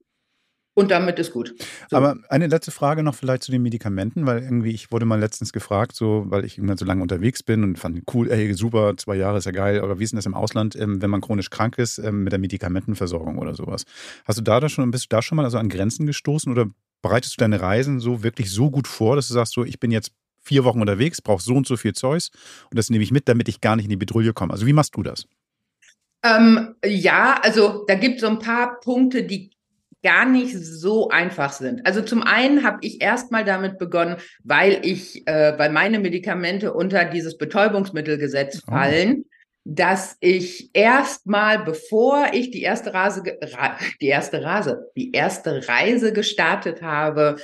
Und damit ist gut. So. Aber eine letzte Frage noch vielleicht zu den Medikamenten, weil irgendwie ich wurde mal letztens gefragt, so, weil ich irgendwann so lange unterwegs bin und fand cool, ey, super, zwei Jahre ist ja geil, aber wie ist denn das im Ausland, ähm, wenn man chronisch krank ist, ähm, mit der Medikamentenversorgung oder sowas? Hast du da, da schon, bist du da schon mal also an Grenzen gestoßen oder bereitest du deine Reisen so wirklich so gut vor, dass du sagst, so, ich bin jetzt vier Wochen unterwegs, brauche so und so viel Zeugs und das nehme ich mit, damit ich gar nicht in die Bedrulle komme. Also wie machst du das? Ähm, ja, also da gibt es so ein paar Punkte, die gar nicht so einfach sind. Also zum einen habe ich erstmal damit begonnen, weil ich, äh, weil meine Medikamente unter dieses Betäubungsmittelgesetz oh. fallen, dass ich erstmal, bevor ich die erste Reise, die erste Reise, die erste Reise gestartet habe,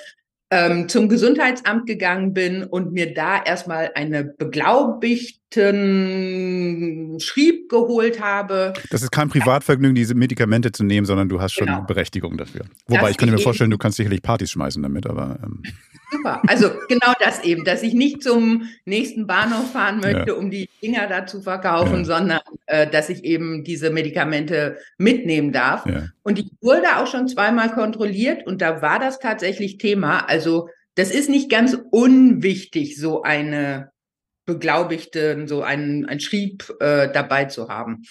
ähm, zum Gesundheitsamt gegangen bin und mir da erstmal eine beglaubigten Schrieb geholt habe. Das ist kein Privatvergnügen, diese Medikamente zu nehmen, sondern du hast schon genau. Berechtigung dafür. Wobei das ich kann mir vorstellen, du kannst sicherlich Partys schmeißen damit, aber. Ähm. Super. Also genau das eben, dass ich nicht zum nächsten Bahnhof fahren möchte, ja. um die Dinger da zu verkaufen, ja. sondern äh, dass ich eben diese Medikamente mitnehmen darf. Ja. Und ich wurde auch schon zweimal kontrolliert und da war das tatsächlich Thema. Also das ist nicht ganz unwichtig, so eine beglaubigte, so einen, ein Schrieb äh, dabei zu haben.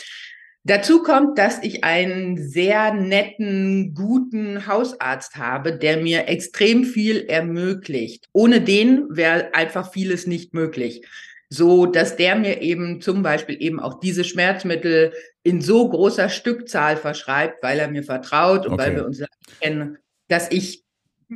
Dazu kommt, dass ich einen sehr netten, guten Hausarzt habe, der mir extrem viel ermöglicht. Ohne den wäre einfach vieles nicht möglich. So, dass der mir eben zum Beispiel eben auch diese Schmerzmittel in so großer Stückzahl verschreibt, weil er mir vertraut und okay. weil wir uns kennen, dass ich,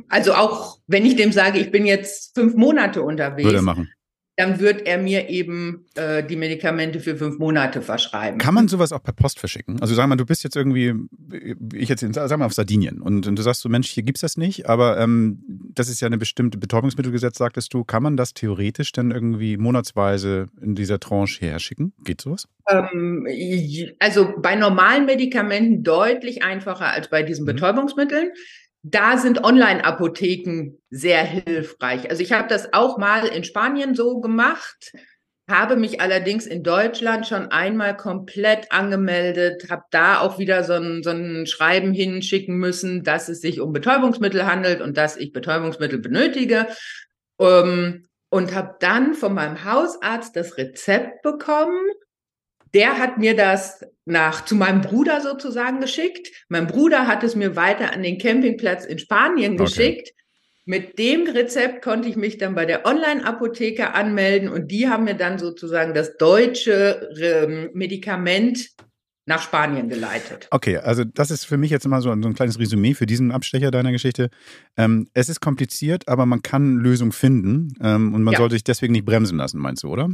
also auch wenn ich dem sage, ich bin jetzt fünf Monate unterwegs, Würde machen dann wird er mir eben äh, die Medikamente für fünf Monate verschreiben. Kann man sowas auch per Post verschicken? Also sag mal, du bist jetzt irgendwie, ich jetzt, sag mal auf Sardinien und, und du sagst so, Mensch, hier gibt es das nicht, aber ähm, das ist ja eine bestimmte Betäubungsmittelgesetz, sagtest du. Kann man das theoretisch dann irgendwie monatsweise in dieser Tranche herschicken? Geht sowas? Ähm, also bei normalen Medikamenten deutlich einfacher als bei diesen mhm. Betäubungsmitteln da sind Online-Apotheken sehr hilfreich. Also ich habe das auch mal in Spanien so gemacht, habe mich allerdings in Deutschland schon einmal komplett angemeldet, habe da auch wieder so ein, so ein Schreiben hinschicken müssen, dass es sich um Betäubungsmittel handelt und dass ich Betäubungsmittel benötige. Ähm, und habe dann von meinem Hausarzt das Rezept bekommen der hat mir das nach zu meinem Bruder sozusagen geschickt. Mein Bruder hat es mir weiter an den Campingplatz in Spanien geschickt. mit dem Rezept konnte ich mich dann bei der Online-Apotheke anmelden und die haben mir dann sozusagen das deutsche ähm, Medikament nach Spanien geleitet. Okay, also das ist für mich jetzt immer so ein, so ein kleines Resümee für diesen Abstecher deiner Geschichte. Ähm, es ist kompliziert, aber man kann Lösungen finden ähm, und man Ja. sollte sich deswegen nicht bremsen lassen, meinst du, oder?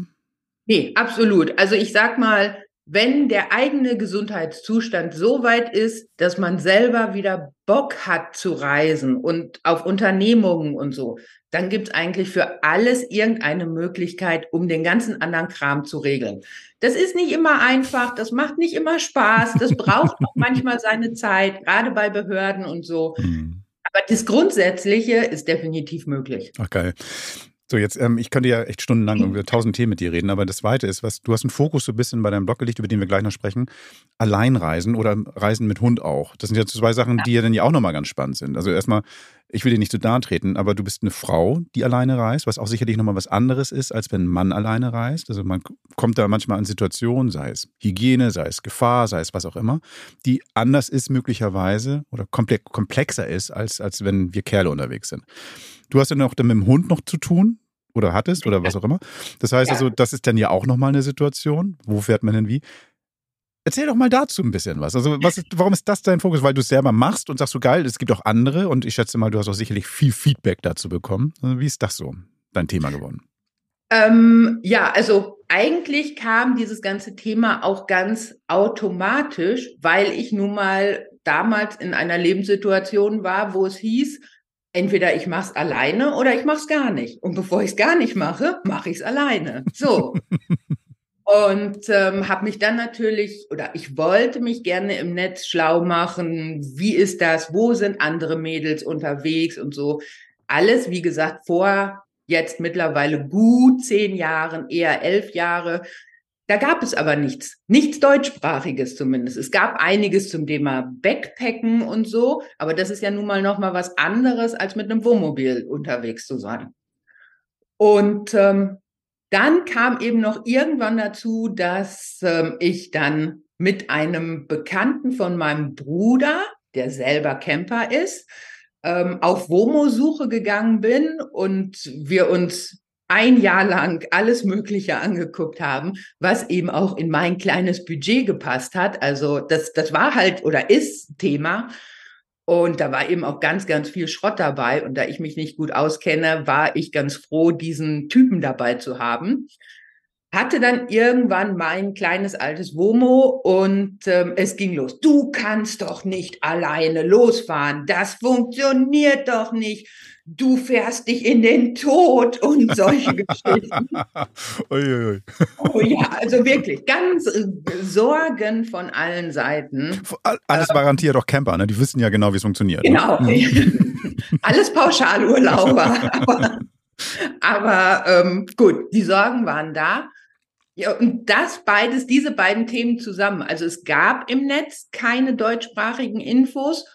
Nee, absolut. Also ich sag mal, wenn der eigene Gesundheitszustand so weit ist, dass man selber wieder Bock hat zu reisen und auf Unternehmungen und so, dann gibt's eigentlich für alles irgendeine Möglichkeit, um den ganzen anderen Kram zu regeln. Das ist nicht immer einfach, das macht nicht immer Spaß, das braucht auch manchmal seine Zeit, gerade bei Behörden und so. Hm. Aber das Grundsätzliche ist definitiv möglich. Ach geil. So, jetzt, ähm, ich könnte ja echt stundenlang über tausend Themen mit dir reden, aber das Zweite ist, was du hast einen Fokus so ein bisschen bei deinem Blog gelegt, über den wir gleich noch sprechen. Alleinreisen oder Reisen mit Hund auch. Das sind ja zwei Sachen, die ja dann ja auch nochmal ganz spannend sind. Also erstmal, ich will dir nicht zu nahe treten, aber du bist eine Frau, die alleine reist, was auch sicherlich nochmal was anderes ist, als wenn ein Mann alleine reist. Also man kommt da manchmal an Situationen, sei es Hygiene, sei es Gefahr, sei es was auch immer, die anders ist möglicherweise oder komple komplexer ist, als, als wenn wir Kerle unterwegs sind. Du hast auch dann mit dem Hund noch zu tun oder hattest oder was auch immer. Das heißt Ja. also, das ist dann ja auch nochmal eine Situation. Wo fährt man denn wie? Erzähl doch mal dazu ein bisschen was. Also, was ist, warum ist das dein Fokus? Weil du es selber machst und sagst so geil, es gibt auch andere und ich schätze mal, du hast auch sicherlich viel Feedback dazu bekommen. Also, wie ist das so dein Thema geworden? Ähm, ja, also eigentlich kam dieses ganze Thema auch ganz automatisch, weil ich nun mal damals in einer Lebenssituation war, wo es hieß, entweder ich mache es alleine oder ich mache es gar nicht. Und bevor ich es gar nicht mache, mache ich es alleine. So. Und ähm, habe mich dann natürlich, oder ich wollte mich gerne im Netz schlau machen. Wie ist das? Wo sind andere Mädels unterwegs und so? Alles, wie gesagt, vor jetzt mittlerweile gut zehn Jahren, eher elf Jahre. Da gab es aber nichts, nichts deutschsprachiges zumindest. Es gab einiges zum Thema Backpacken und so, aber das ist ja nun mal noch mal was anderes, als mit einem Wohnmobil unterwegs zu sein. Und ähm, dann kam eben noch irgendwann dazu, dass ähm, ich dann mit einem Bekannten von meinem Bruder, der selber Camper ist, ähm, auf Womo-Suche gegangen bin und wir uns ein Jahr lang alles Mögliche angeguckt haben, was eben auch in mein kleines Budget gepasst hat. Also das, das war halt oder ist Thema. Und da war eben auch ganz, ganz viel Schrott dabei. Und da ich mich nicht gut auskenne, war ich ganz froh, diesen Typen dabei zu haben. Hatte dann irgendwann mein kleines altes Womo und ähm, es ging los. Du kannst doch nicht alleine losfahren. Das funktioniert doch nicht. Du fährst dich in den Tod und solche Geschichten. Uiuiui. Oh ja, also wirklich ganz äh, Sorgen von allen Seiten. Alles garantiert auch Camper, ne? Die wissen ja genau, wie es funktioniert. ne? Genau. Alles Pauschalurlauber. aber aber ähm, gut, die Sorgen waren da. Ja, und das beides, diese beiden Themen zusammen. Also es gab im Netz keine deutschsprachigen Infos.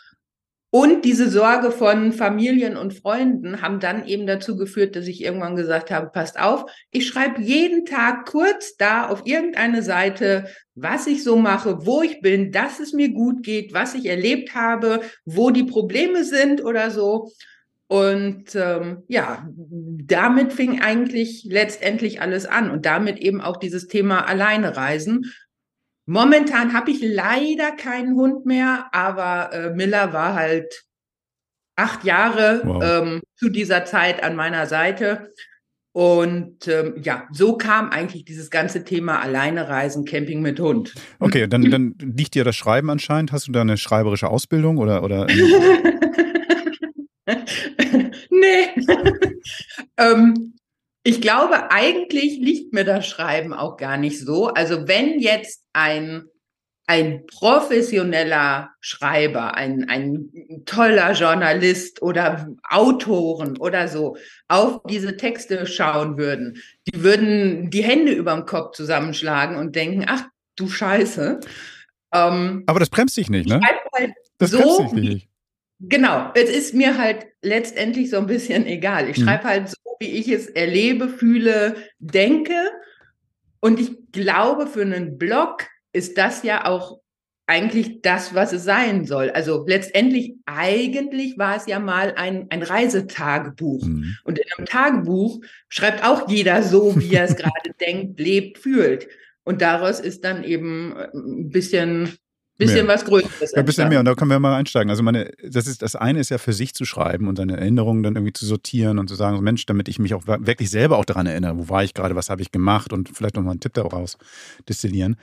Und diese Sorge von Familien und Freunden haben dann eben dazu geführt, dass ich irgendwann gesagt habe, passt auf, ich schreibe jeden Tag kurz da auf irgendeine Seite, was ich so mache, wo ich bin, dass es mir gut geht, was ich erlebt habe, wo die Probleme sind oder so. Und ähm, ja, damit fing eigentlich letztendlich alles an und damit eben auch dieses Thema alleine reisen. Momentan habe ich leider keinen Hund mehr, aber äh, Miller war halt acht Jahre Wow. ähm, zu dieser Zeit an meiner Seite. Und ähm, ja, so kam eigentlich dieses ganze Thema alleine reisen, Camping mit Hund. Okay, dann, dann liegt dir das Schreiben anscheinend. Hast du da eine schreiberische Ausbildung oder, oder nee. ähm, ich glaube, eigentlich liegt mir das Schreiben auch gar nicht so. Also wenn jetzt ein, ein professioneller Schreiber, ein, ein toller Journalist oder Autoren oder so auf diese Texte schauen würden, die würden die Hände überm Kopf zusammenschlagen und denken, ach du Scheiße. Ähm, Aber das bremst dich nicht, ne? halt Das so, bremst dich nicht. Genau, es ist mir halt letztendlich so ein bisschen egal. Ich Mhm. schreibe halt so, wie ich es erlebe, fühle, denke. Und ich glaube, für einen Blog ist das ja auch eigentlich das, was es sein soll. Also letztendlich, eigentlich war es ja mal ein, ein Reisetagebuch. Mhm. Und in einem Tagebuch schreibt auch jeder so, wie er es gerade denkt, lebt, fühlt. Und daraus ist dann eben äh, ein bisschen bisschen mehr. was Größeres. Ein bisschen mehr. Und da können wir mal einsteigen. Also meine, das ist das eine ist ja für sich zu schreiben und seine Erinnerungen dann irgendwie zu sortieren und zu sagen, so Mensch, damit ich mich auch wirklich selber auch daran erinnere, wo war ich gerade, was habe ich gemacht und vielleicht noch mal einen Tipp daraus destillieren.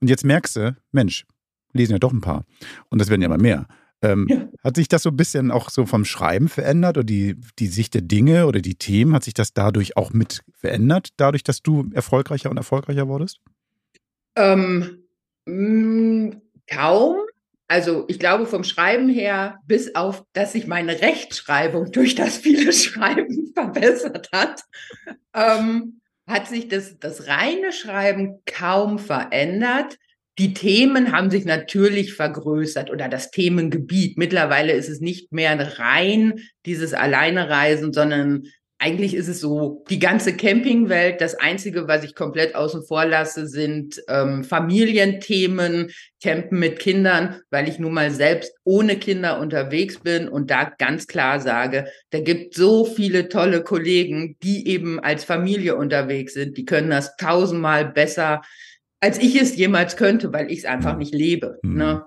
Und jetzt merkst du, Mensch, lesen ja doch ein paar. Und das werden ja immer mehr. Ähm, ja. Hat sich das so ein bisschen auch so vom Schreiben verändert oder die, die Sicht der Dinge oder die Themen, hat sich das dadurch auch mit verändert, dadurch, dass du erfolgreicher und erfolgreicher wurdest? Ähm, mh, kaum. Also ich glaube vom Schreiben her, bis auf, dass sich meine Rechtschreibung durch das viele Schreiben verbessert hat, ähm, hat sich das, das reine Schreiben kaum verändert. Die Themen haben sich natürlich vergrößert oder das Themengebiet. Mittlerweile ist es nicht mehr rein dieses Alleinereisen, sondern eigentlich ist es so, die ganze Campingwelt, das Einzige, was ich komplett außen vor lasse, sind ähm, Familienthemen, Campen mit Kindern, weil ich nun mal selbst ohne Kinder unterwegs bin und da ganz klar sage, da gibt so viele tolle Kollegen, die eben als Familie unterwegs sind, die können das tausendmal besser, als ich es jemals könnte, weil ich es einfach nicht lebe. Mhm. Ne?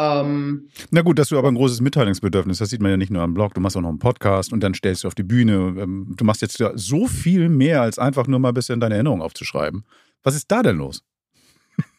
Ähm, Na gut, dass du aber ein großes Mitteilungsbedürfnis, das sieht man ja nicht nur am Blog, du machst auch noch einen Podcast und dann stellst du auf die Bühne. Ähm, du machst jetzt so viel mehr, als einfach nur mal ein bisschen deine Erinnerung aufzuschreiben. Was ist da denn los?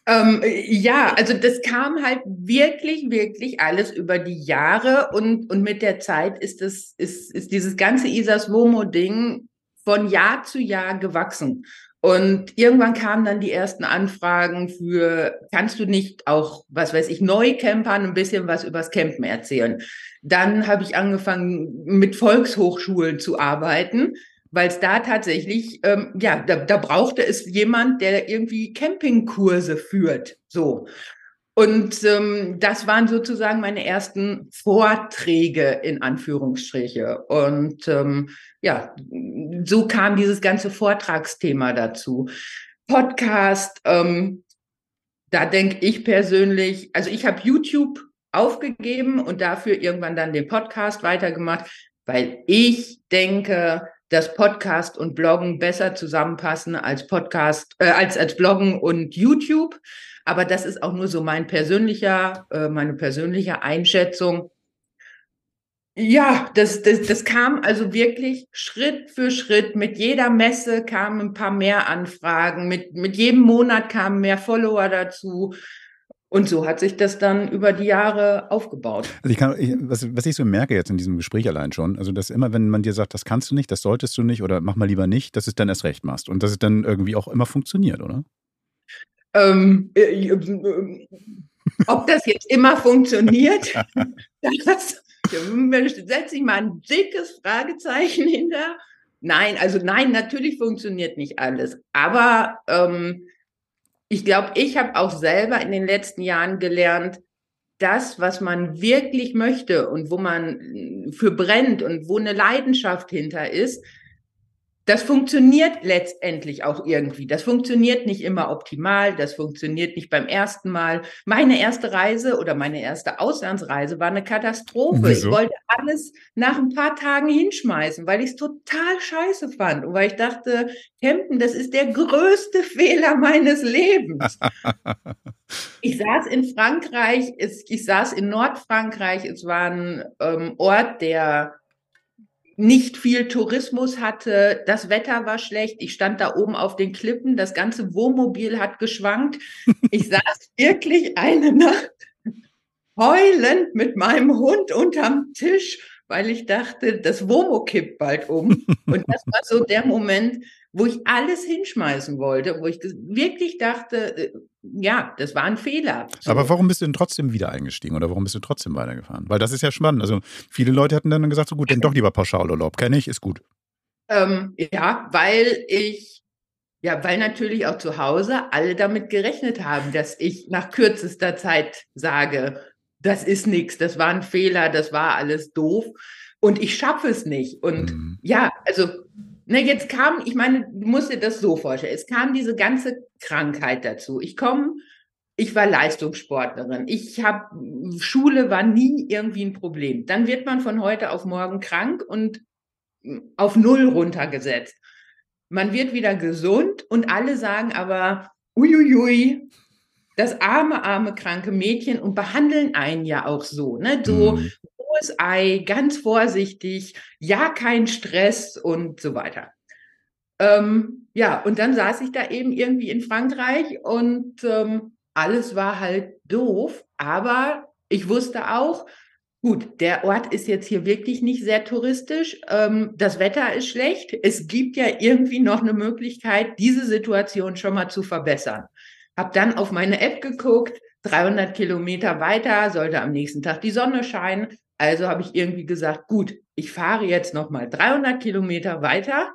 Ähm, ja, also das kam halt wirklich, wirklich alles über die Jahre und, und mit der Zeit ist, das, ist, ist dieses ganze Isas Womo-Ding von Jahr zu Jahr gewachsen. Und irgendwann kamen dann die ersten Anfragen für, kannst du nicht auch, was weiß ich, Neucampern ein bisschen was übers Campen erzählen? Dann habe ich angefangen, mit Volkshochschulen zu arbeiten, weil es da tatsächlich, ähm, ja, da, da brauchte es jemand, der irgendwie Campingkurse führt. So. Und ähm, das waren sozusagen meine ersten Vorträge in Anführungsstriche. Und ähm, ja, so kam dieses ganze Vortragsthema dazu. Podcast, ähm, da denke ich persönlich, also ich habe YouTube aufgegeben und dafür irgendwann dann den Podcast weitergemacht, weil ich denke, dass Podcast und Bloggen besser zusammenpassen als Podcast, äh, als als Bloggen und YouTube. Aber das ist auch nur so mein persönlicher, äh, meine persönliche Einschätzung. Ja, das, das, das kam also wirklich Schritt für Schritt. Mit jeder Messe kamen ein paar mehr Anfragen. Mit, mit jedem Monat kamen mehr Follower dazu. Und so hat sich das dann über die Jahre aufgebaut. Also ich kann, ich, was, was ich so merke jetzt in diesem Gespräch allein schon, also dass immer, wenn man dir sagt, das kannst du nicht, das solltest du nicht oder mach mal lieber nicht, dass es dann erst recht machst und dass es dann irgendwie auch immer funktioniert, oder? Ähm, äh, äh, ob das jetzt immer funktioniert, das setze ich mal ein dickes Fragezeichen hinter. Nein, also nein, natürlich funktioniert nicht alles. Aber ähm, ich glaube, ich habe auch selber in den letzten Jahren gelernt, das, was man wirklich möchte und wo man für brennt und wo eine Leidenschaft hinter ist, das funktioniert letztendlich auch irgendwie. Das funktioniert nicht immer optimal, das funktioniert nicht beim ersten Mal. Meine erste Reise oder meine erste Auslandsreise war eine Katastrophe. Wieso? Ich wollte alles nach ein paar Tagen hinschmeißen, weil ich es total scheiße fand und weil ich dachte, Campen, das ist der größte Fehler meines Lebens. ich saß in Frankreich, ich saß in Nordfrankreich, es war ein ähm, Ort, der nicht viel Tourismus hatte, das Wetter war schlecht, ich stand da oben auf den Klippen, das ganze Wohnmobil hat geschwankt. Ich saß wirklich eine Nacht heulend mit meinem Hund unterm Tisch, weil ich dachte, das Womo kippt bald um. Und das war so der Moment, wo ich alles hinschmeißen wollte, wo ich wirklich dachte, äh, ja, das war ein Fehler. Aber warum bist du denn trotzdem wieder eingestiegen oder warum bist du trotzdem weitergefahren? Weil das ist ja spannend. Also viele Leute hatten dann gesagt, so gut, dann doch lieber Pauschalurlaub. Kenne ich, ist gut. Ähm, ja, weil ich, ja, weil natürlich auch zu Hause alle damit gerechnet haben, dass ich nach kürzester Zeit sage, das ist nichts, das war ein Fehler, das war alles doof und ich schaffe es nicht. Und mhm. ja, also na, jetzt kam, ich meine, du musst dir das so vorstellen, es kam diese ganze Krankheit dazu. Ich komme ich war Leistungssportlerin. Ich habe Schule war nie irgendwie ein Problem. Dann wird man von heute auf morgen krank und auf null runtergesetzt. Man wird wieder gesund und alle sagen aber uiuiui, das arme arme kranke Mädchen und behandeln einen ja auch so, ne? So Mhm. Rohes Ei, ganz vorsichtig, ja kein Stress und so weiter. Ähm, ja, und dann saß ich da eben irgendwie in Frankreich und ähm, alles war halt doof, aber ich wusste auch, gut, der Ort ist jetzt hier wirklich nicht sehr touristisch, ähm, das Wetter ist schlecht, es gibt ja irgendwie noch eine Möglichkeit, diese Situation schon mal zu verbessern. Hab dann auf meine App geguckt, 300 Kilometer weiter sollte am nächsten Tag die Sonne scheinen, also habe ich irgendwie gesagt, gut, ich fahre jetzt noch mal 300 Kilometer weiter,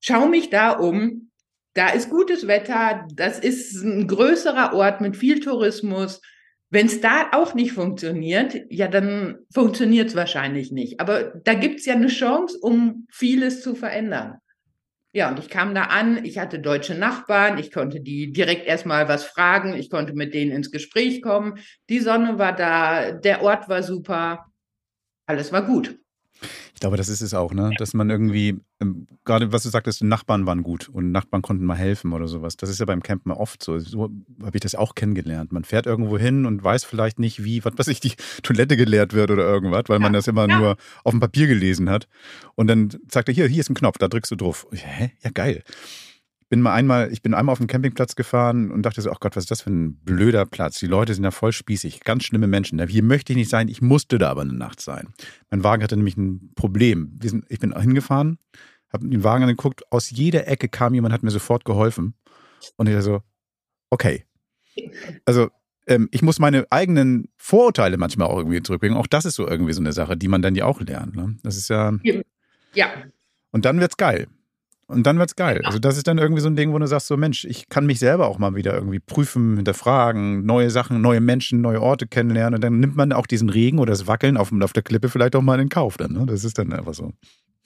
schau mich da um, da ist gutes Wetter, das ist ein größerer Ort mit viel Tourismus. Wenn es da auch nicht funktioniert, ja, dann funktioniert es wahrscheinlich nicht. Aber da gibt es ja eine Chance, um vieles zu verändern. Ja, und ich kam da an, ich hatte deutsche Nachbarn, ich konnte die direkt erstmal was fragen, ich konnte mit denen ins Gespräch kommen. Die Sonne war da, der Ort war super, alles war gut. Ich glaube, das ist es auch, ne? Dass man irgendwie, ähm, gerade was du sagtest, Nachbarn waren gut und Nachbarn konnten mal helfen oder sowas. Das ist ja beim Campen oft so. So habe ich das auch kennengelernt. Man fährt irgendwo hin und weiß vielleicht nicht, wie, was weiß ich, die Toilette geleert wird oder irgendwas, weil man Ja, das immer ja. nur auf dem Papier gelesen hat. Und dann sagt er, hier, hier ist ein Knopf, da drückst du drauf. Hä? Ja, geil. Bin mal einmal, ich bin einmal auf den Campingplatz gefahren und dachte so, ach Gott, was ist das für ein blöder Platz? Die Leute sind da voll spießig, ganz schlimme Menschen. Hier möchte ich nicht sein, ich musste da aber eine Nacht sein. Mein Wagen hatte nämlich ein Problem. Sind, ich bin hingefahren, habe den Wagen angeguckt, aus jeder Ecke kam jemand, hat mir sofort geholfen. Und ich dachte so, okay. Also, ähm, ich muss meine eigenen Vorurteile manchmal auch irgendwie zurückbringen. Auch das ist so irgendwie so eine Sache, die man dann ja auch lernt. Ne? Das ist ja, Ja, und dann wird's geil. Und dann wird's geil. Also das ist dann irgendwie so ein Ding, wo du sagst, so Mensch, ich kann mich selber auch mal wieder irgendwie prüfen, hinterfragen, neue Sachen, neue Menschen, neue Orte kennenlernen. Und dann nimmt man auch diesen Regen oder das Wackeln auf, auf der Klippe vielleicht auch mal in Kauf. Dann, ne? Das ist dann einfach so.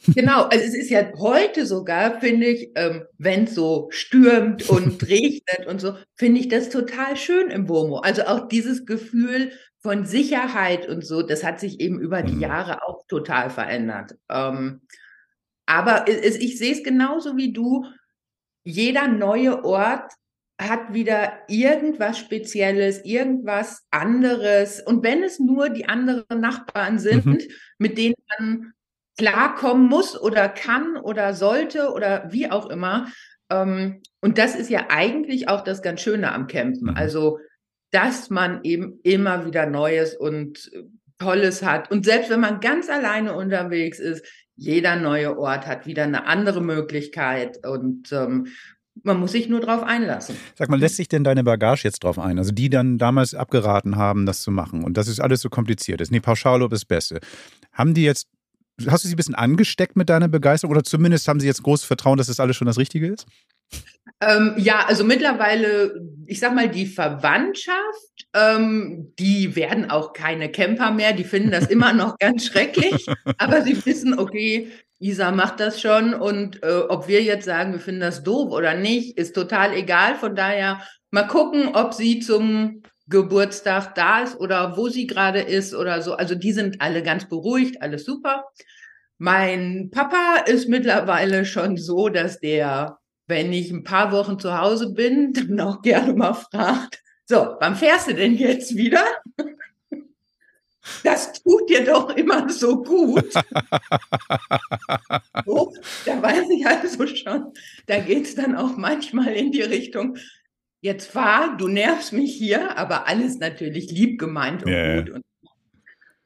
Genau, also es ist ja heute sogar, finde ich, ähm, wenn es so stürmt und regnet und so, finde ich das total schön im Womo. Also auch dieses Gefühl von Sicherheit und so, das hat sich eben über die Mhm. Jahre auch total verändert. Ähm, aber ich sehe es genauso wie du. Jeder neue Ort hat wieder irgendwas Spezielles, irgendwas anderes. Und wenn es nur die anderen Nachbarn sind, Mhm. mit denen man klarkommen muss oder kann oder sollte oder wie auch immer. Ähm, und das ist ja eigentlich auch das ganz Schöne am Campen. Mhm. Also, dass man eben immer wieder Neues und äh, Tolles hat. Und selbst wenn man ganz alleine unterwegs ist, jeder neue Ort hat wieder eine andere Möglichkeit und ähm, man muss sich nur drauf einlassen. Sag mal, lässt sich denn deine Bagage jetzt drauf ein? Also die dann damals abgeraten haben, das zu machen und das ist alles so kompliziert ist. Nee, Pauschalurlaub ist Beste. Haben die jetzt, hast du sie ein bisschen angesteckt mit deiner Begeisterung oder zumindest haben sie jetzt großes Vertrauen, dass das alles schon das Richtige ist? Ähm, ja, also mittlerweile, ich sag mal, die Verwandtschaft, ähm, die werden auch keine Camper mehr, die finden das immer noch ganz schrecklich, aber sie wissen, okay, Isa macht das schon und äh, ob wir jetzt sagen, wir finden das doof oder nicht, ist total egal. Von daher mal gucken, ob sie zum Geburtstag da ist oder wo sie gerade ist oder so. Also die sind alle ganz beruhigt, alles super. Mein Papa ist mittlerweile schon so, dass der, wenn ich ein paar Wochen zu Hause bin, dann auch gerne mal fragt, so, wann fährst du denn jetzt wieder? Das tut dir doch immer so gut. so, da weiß ich also schon, da geht es dann auch manchmal in die Richtung, jetzt fahr, du nervst mich hier, aber alles natürlich lieb gemeint und ja. gut. Und,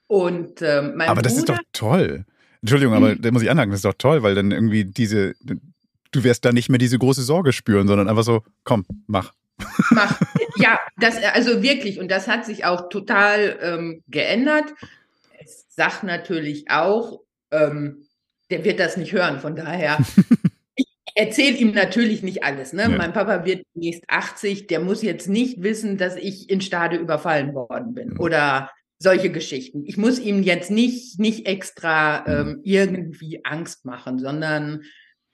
und ähm, mein aber das ist Bruder, doch toll. Entschuldigung, aber da muss ich anhaken, das ist doch toll, weil dann irgendwie diese, du wirst da nicht mehr diese große Sorge spüren, sondern einfach so, komm, mach. macht. Ja, das, also wirklich, und das hat sich auch total ähm, geändert. Es sagt natürlich auch, ähm, der wird das nicht hören, von daher. Erzähle ihm natürlich nicht alles. Ne? Ja. Mein Papa wird demnächst 80, der muss jetzt nicht wissen, dass ich in Stade überfallen worden bin Mhm. oder solche Geschichten. Ich muss ihm jetzt nicht, nicht extra Mhm. ähm, irgendwie Angst machen, sondern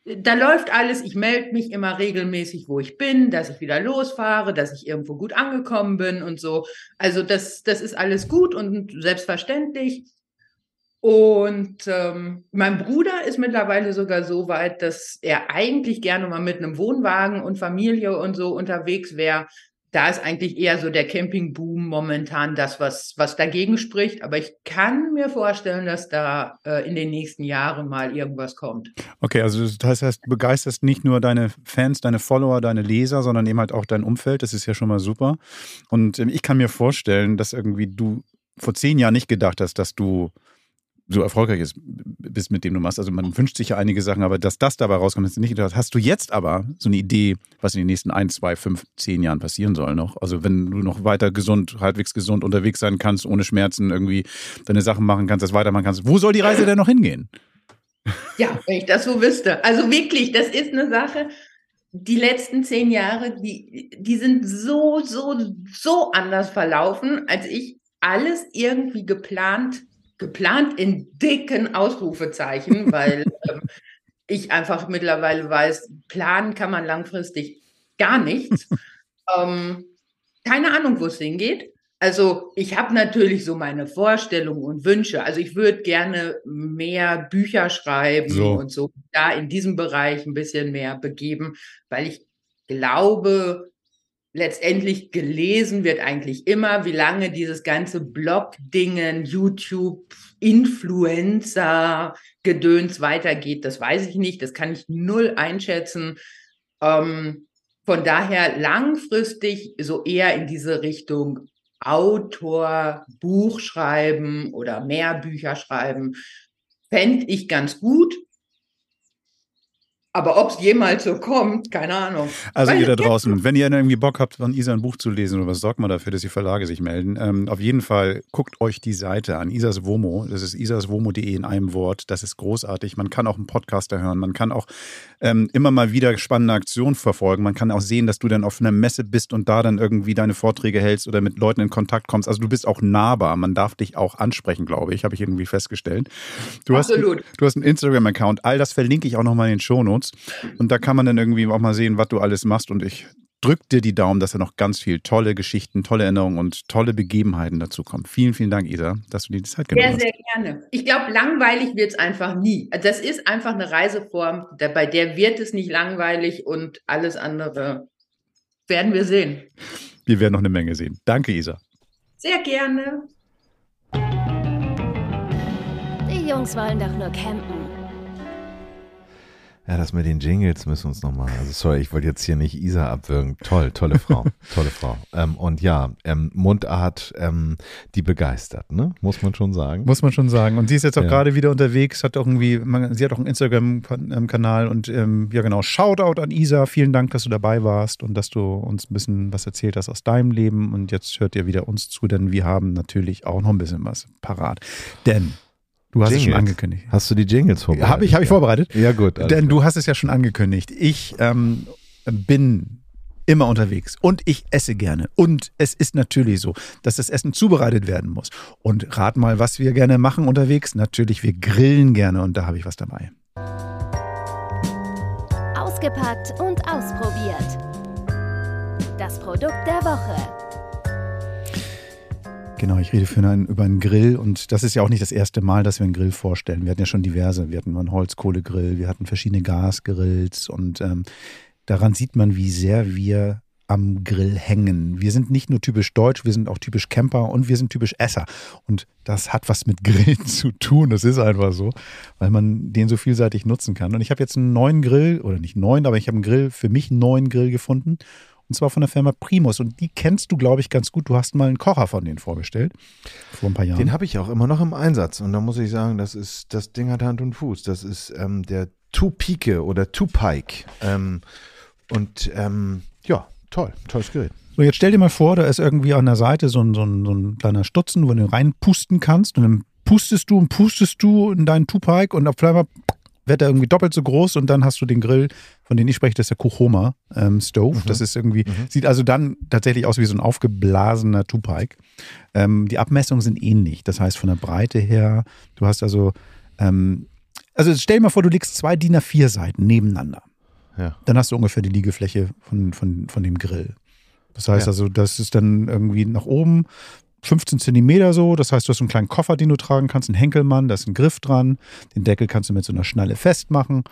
da läuft alles. Ich melde mich immer regelmäßig, wo ich bin, dass ich wieder losfahre, dass ich irgendwo gut angekommen bin und so. Also das, das ist alles gut und selbstverständlich. Und ähm, mein Bruder ist mittlerweile sogar so weit, dass er eigentlich gerne mal mit einem Wohnwagen und Familie und so unterwegs wäre. Da ist eigentlich eher so der Campingboom momentan das, was, was dagegen spricht. Aber ich kann mir vorstellen, dass da äh, in den nächsten Jahren mal irgendwas kommt. Okay, also das heißt, du begeisterst nicht nur deine Fans, deine Follower, deine Leser, sondern eben halt auch dein Umfeld. Das ist ja schon mal super. Und ähm, ich kann mir vorstellen, dass irgendwie du vor zehn Jahren nicht gedacht hast, dass du so erfolgreich ist, bist mit dem du machst. Also man wünscht sich ja einige Sachen, aber dass das dabei rauskommt, ist nicht. Hast du jetzt aber so eine Idee, was in den nächsten ein, zwei, fünf, zehn Jahren passieren soll noch? Also wenn du noch weiter gesund, halbwegs gesund unterwegs sein kannst, ohne Schmerzen irgendwie deine Sachen machen kannst, das weitermachen kannst, wo soll die Reise denn noch hingehen? Ja, wenn ich das so wüsste. Also wirklich, das ist eine Sache. Die letzten zehn Jahre, die, die sind so, so, so anders verlaufen, als ich alles irgendwie geplant geplant in dicken Ausrufezeichen, weil ähm, ich einfach mittlerweile weiß, planen kann man langfristig gar nichts. ähm, keine Ahnung, wo es hingeht. Also ich habe natürlich so meine Vorstellungen und Wünsche. Also ich würde gerne mehr Bücher schreiben so. und so da in diesem Bereich ein bisschen mehr begeben, weil ich glaube, letztendlich gelesen wird eigentlich immer, wie lange dieses ganze Blog-Dingen, YouTube, Influencer, Gedöns weitergeht, das weiß ich nicht, das kann ich null einschätzen. Ähm, von daher langfristig so eher in diese Richtung Autor, Buch schreiben oder mehr Bücher schreiben, fände ich ganz gut. Aber ob es jemals so kommt, keine Ahnung. Also Weil ihr da draußen, wenn ihr irgendwie Bock habt, von Isa ein Buch zu lesen oder was, sorgt mal dafür, dass die Verlage sich melden. Ähm, auf jeden Fall guckt euch die Seite an, Isas Womo. Das ist isaswomo.de in einem Wort. Das ist großartig. Man kann auch einen Podcaster hören. Man kann auch ähm, immer mal wieder spannende Aktionen verfolgen. Man kann auch sehen, dass du dann auf einer Messe bist und da dann irgendwie deine Vorträge hältst oder mit Leuten in Kontakt kommst. Also du bist auch nahbar. Man darf dich auch ansprechen, glaube ich, habe ich irgendwie festgestellt. Du Absolut. Hast, du hast einen Instagram-Account. All das verlinke ich auch nochmal in den Shownotes. Und da kann man dann irgendwie auch mal sehen, was du alles machst. Und ich drücke dir die Daumen, dass da noch ganz viel tolle Geschichten, tolle Erinnerungen und tolle Begebenheiten dazu kommen. Vielen, vielen Dank, Isa, dass du dir die Zeit genommen hast. Sehr, sehr gerne. Ich glaube, langweilig wird es einfach nie. Das ist einfach eine Reiseform, bei der wird es nicht langweilig und alles andere werden wir sehen. Wir werden noch eine Menge sehen. Danke, Isa. Sehr gerne. Die Jungs wollen doch nur campen. Ja, das mit den Jingles müssen wir uns nochmal. Also sorry, ich wollte jetzt hier nicht Isa abwürgen. Toll, tolle Frau, tolle Frau. Ähm, und ja, ähm, Mundart, ähm, die begeistert, ne? Muss man schon sagen. Muss man schon sagen. Und sie ist jetzt auch ja. gerade wieder unterwegs, hat auch irgendwie, man, sie hat auch einen Instagram-Kanal und ähm, ja genau, Shoutout an Isa. Vielen Dank, dass du dabei warst und dass du uns ein bisschen was erzählt hast aus deinem Leben. Und jetzt hört ihr wieder uns zu, denn wir haben natürlich auch noch ein bisschen was parat. Denn Du hast Jingles. es schon angekündigt. Hast du die Jingles vorbereitet? Habe ich, hab ich vorbereitet. Ja, gut. Denn klar. du hast es ja schon angekündigt. Ich ähm, bin immer unterwegs und ich esse gerne. Und es ist natürlich so, dass das Essen zubereitet werden muss. Und rat mal, was wir gerne machen unterwegs. Natürlich, wir grillen gerne und da habe ich was dabei. Ausgepackt und ausprobiert. Das Produkt der Woche. Genau, ich rede für einen, über einen Grill und das ist ja auch nicht das erste Mal, dass wir einen Grill vorstellen. Wir hatten ja schon diverse. Wir hatten einen Holzkohlegrill, wir hatten verschiedene Gasgrills und ähm, daran sieht man, wie sehr wir am Grill hängen. Wir sind nicht nur typisch deutsch, wir sind auch typisch Camper und wir sind typisch Esser. Und das hat was mit Grillen zu tun. Das ist einfach so, weil man den so vielseitig nutzen kann. Und ich habe jetzt einen neuen Grill, oder nicht neuen, aber ich habe einen Grill, für mich einen neuen Grill gefunden. Und zwar von der Firma Primus. Und die kennst du, glaube ich, ganz gut. Du hast mal einen Kocher von denen vorgestellt. Vor ein paar Jahren. Den habe ich auch immer noch im Einsatz. Und da muss ich sagen, das ist, das Ding hat Hand und Fuß. Das ist ähm, der Tupike oder Tupike. Ähm, und ähm, ja, toll, tolles Gerät. So, jetzt stell dir mal vor, da ist irgendwie an der Seite so ein, so ein, so ein kleiner Stutzen, wo du reinpusten kannst. Und dann pustest du und pustest du in deinen Tupike und auf einmal wird er irgendwie doppelt so groß und dann hast du den Grill, von dem ich spreche, das ist der Kuchoma ähm, Stove. Mhm. Das ist irgendwie, mhm. sieht also dann tatsächlich aus wie so ein aufgeblasener Tupike. Ähm, die Abmessungen sind ähnlich. Das heißt, von der Breite her, du hast also ähm, also stell dir mal vor, du legst zwei DIN A4 Seiten nebeneinander. Ja. Dann hast du ungefähr die Liegefläche von, von, von dem Grill. Das heißt Ja. also, das ist dann irgendwie nach oben 15 Zentimeter so. Das heißt, du hast einen kleinen Koffer, den du tragen kannst, einen Henkelmann, da ist ein Griff dran. Den Deckel kannst du mit so einer Schnalle festmachen.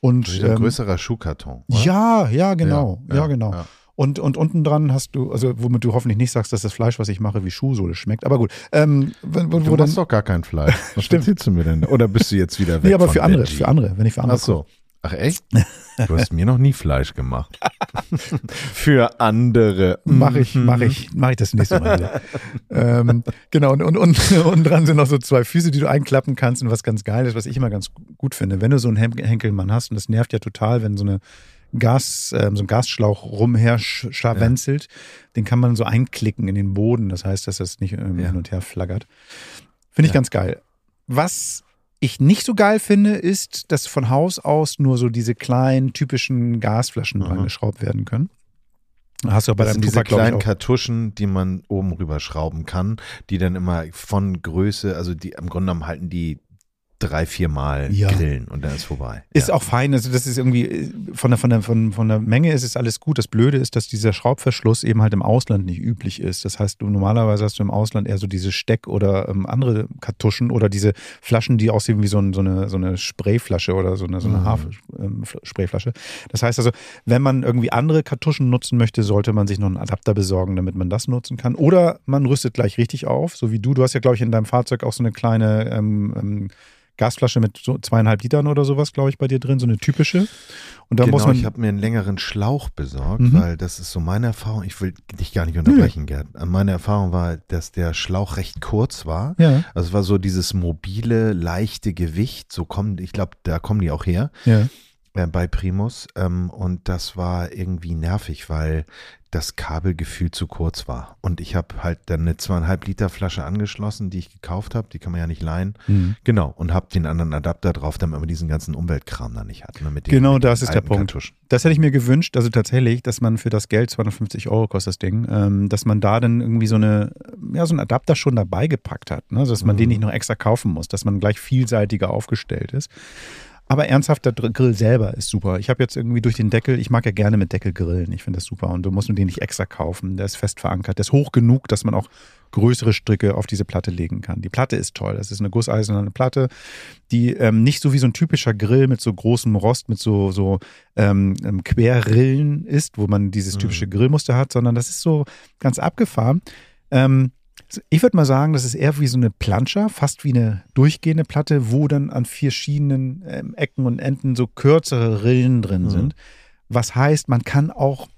Und Wieder ein ähm, größerer Schuhkarton. oder? ja, ja, genau. Ja, Ja, genau. ja. Und, und unten dran hast du, also womit du hoffentlich nicht sagst, dass das Fleisch, was ich mache, wie Schuhsohle schmeckt. Aber gut. Ähm, wo, wo, Du dann, machst doch gar kein Fleisch. Was Stimmt. erzählst du mir denn? Oder bist du jetzt wieder weg nee, aber für andere, Veggie? für andere, wenn ich für andere Ach so. Ach echt? Du hast mir noch nie Fleisch gemacht. für andere. Mache ich, Mhm. mache ich, mache ich das nächste Mal wieder. ähm, genau, und, und, und unten dran sind noch so zwei Füße, die du einklappen kannst und was ganz geil ist, was ich immer ganz gut finde. Wenn du so einen Hen- Henkelmann hast, und das nervt ja total, wenn so eine Gas, ähm, so ein Gasschlauch rumher sch- scharwenzelt, den kann man so einklicken in den Boden. Das heißt, dass das nicht ähm, Ja. hin und her flaggert. Finde ich Ja. ganz geil. Was ich nicht so geil finde, ist, dass von Haus aus nur so diese kleinen, typischen Gasflaschen Mhm. rangeschraubt werden können. Hast du aber Das sind diese ich, kleinen. Kartuschen, die man oben rüber schrauben kann, die dann immer von Größe, also die im Grunde genommen halten die drei, vier Mal Ja. grillen und dann ist vorbei. Ist ja. auch fein. Also das ist irgendwie von der, von, der, von, von der Menge ist es alles gut. Das Blöde ist, dass dieser Schraubverschluss eben halt im Ausland nicht üblich ist. Das heißt, du normalerweise hast du im Ausland eher so diese Steck- oder ähm, andere Kartuschen oder diese Flaschen, die aussehen wie so, ein, so, eine, so eine Sprayflasche oder so eine, so eine Mhm. Hafer-Sprayflasche. Das heißt also, wenn man irgendwie andere Kartuschen nutzen möchte, sollte man sich noch einen Adapter besorgen, damit man das nutzen kann. Oder man rüstet gleich richtig auf, so wie du. Du hast ja, glaube ich, in deinem Fahrzeug auch so eine kleine ähm, ähm, Gasflasche mit so zweieinhalb Litern oder sowas, glaube ich, bei dir drin, so eine typische. Und da genau, muss man. ich habe mir einen längeren Schlauch besorgt, Mhm. weil das ist so meine Erfahrung. Ich will dich gar nicht unterbrechen, Gerd. Meine Erfahrung war, dass der Schlauch recht kurz war. ja, Also es war so dieses mobile, leichte Gewicht. So kommen, ich glaube, da kommen die auch her ja. Äh, bei Primus. Ähm, und das war irgendwie nervig, weil das Kabelgefühl zu kurz war. Und ich habe halt dann eine zweieinhalb Liter Flasche angeschlossen, die ich gekauft habe. Die kann man ja nicht leihen. Mhm. Genau. Und habe den anderen Adapter drauf, damit man diesen ganzen Umweltkram da nicht hat. Ne, mit den, Genau, das ist der Punkt. Kartuschen. Das hätte ich mir gewünscht, also tatsächlich, dass man für das Geld, 250 Euro kostet das Ding, ähm, dass man da dann irgendwie so eine, ja, so einen Adapter schon dabei gepackt hat, ne? also, dass man Mhm. den nicht noch extra kaufen muss, dass man gleich vielseitiger aufgestellt ist. Aber ernsthaft, der Grill selber ist super. Ich habe jetzt irgendwie durch den Deckel, ich mag ja gerne mit Deckel grillen. Ich finde das super. Und du musst nur den nicht extra kaufen. Der ist fest verankert. Der ist hoch genug, dass man auch größere Stücke auf diese Platte legen kann. Die Platte ist toll. Das ist eine gusseiserne Platte, die ähm, nicht so wie so ein typischer Grill mit so großem Rost, mit so, so ähm, ähm, Querrillen ist, wo man dieses typische Grillmuster hat, sondern das ist so ganz abgefahren. Ähm, ich würde mal sagen, das ist eher wie so eine Planscher, fast wie eine durchgehende Platte, wo dann an verschiedenen ähm, Ecken und Enden so kürzere Rillen drin Mhm. sind. Was heißt, man kann auch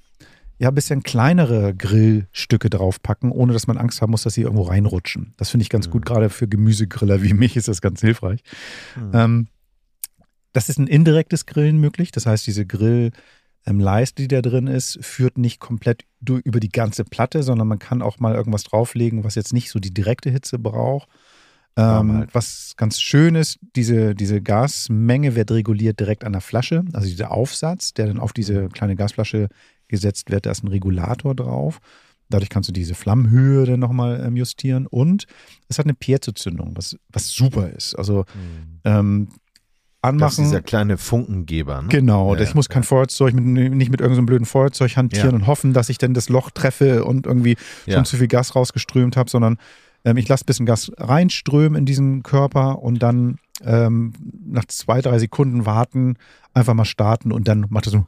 ja ein bisschen kleinere Grillstücke draufpacken, ohne dass man Angst haben muss, dass sie irgendwo reinrutschen. Das finde ich ganz Mhm. gut, gerade für Gemüsegriller wie mich ist das ganz hilfreich. Mhm. Ähm, das ist ein indirektes Grillen möglich. Das heißt, diese Grillleiste, die da drin ist, führt nicht komplett über die ganze Platte, sondern man kann auch mal irgendwas drauflegen, was jetzt nicht so die direkte Hitze braucht. Ähm, halt. Was ganz schön ist, diese, diese Gasmenge wird reguliert direkt an der Flasche. Also dieser Aufsatz, der dann auf diese kleine Gasflasche gesetzt wird, da ist ein Regulator drauf. Dadurch kannst du diese Flammenhöhe dann nochmal ähm, justieren. Und es hat eine Piezo-Zündung, was, was super ist. Also Mhm. ähm, Das ist anmachen. dieser kleine Funkengeber, ne? Genau, Ja, ich muss kein ja. Feuerzeug, mit, nicht mit irgendeinem blöden Feuerzeug hantieren Ja. und hoffen, dass ich dann das Loch treffe und irgendwie schon zu viel Gas rausgeströmt habe, sondern ähm, ich lasse ein bisschen Gas reinströmen in diesen Körper und dann ähm, nach zwei, drei Sekunden warten, einfach mal starten und dann macht er so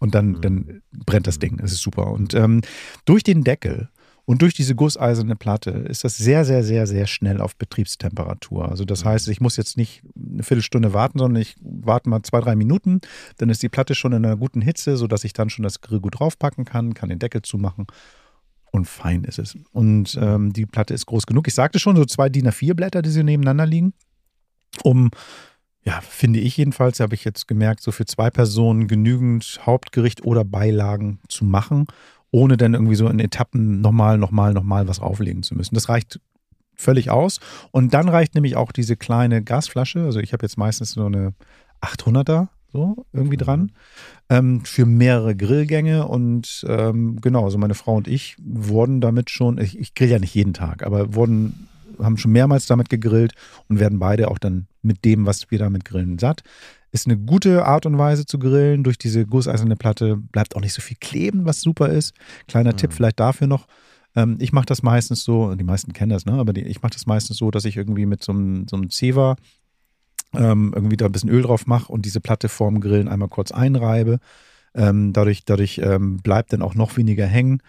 und dann, Mhm. dann brennt das Ding. Das ist super. Und ähm, durch den Deckel und durch diese gusseiserne Platte ist das sehr, sehr, sehr, sehr schnell auf Betriebstemperatur. Also das heißt, ich muss jetzt nicht eine Viertelstunde warten, sondern ich warte mal zwei, drei Minuten. Dann ist die Platte schon in einer guten Hitze, sodass ich dann schon das Grill gut draufpacken kann, kann den Deckel zumachen und fein ist es. Und ähm, die Platte ist groß genug. Ich sagte schon, so zwei DIN A4 Blätter, die so nebeneinander liegen, um, ja, finde ich jedenfalls, habe ich jetzt gemerkt, so für zwei Personen genügend Hauptgericht oder Beilagen zu machen, ohne dann irgendwie so in Etappen nochmal, nochmal, nochmal was auflegen zu müssen. Das reicht völlig aus. Und dann reicht nämlich auch diese kleine Gasflasche. Also ich habe jetzt meistens so eine 800er so irgendwie dran ähm, für mehrere Grillgänge und ähm, genau, also meine Frau und ich wurden damit schon, ich, ich grill ja nicht jeden Tag, aber wurden haben schon mehrmals damit gegrillt und werden beide auch dann mit dem, was wir damit grillen, satt. Ist eine gute Art und Weise zu grillen. Durch diese gusseiserne Platte bleibt auch nicht so viel kleben, was super ist. Kleiner Mhm. Tipp vielleicht dafür noch. Ähm, ich mache das meistens so, die meisten kennen das, ne? aber die, ich mache das meistens so, dass ich irgendwie mit so einem, so einem Zewa ähm, irgendwie da ein bisschen Öl drauf mache und diese Platte vorm Grillen einmal kurz einreibe. Ähm, dadurch dadurch ähm, bleibt dann auch noch weniger hängen.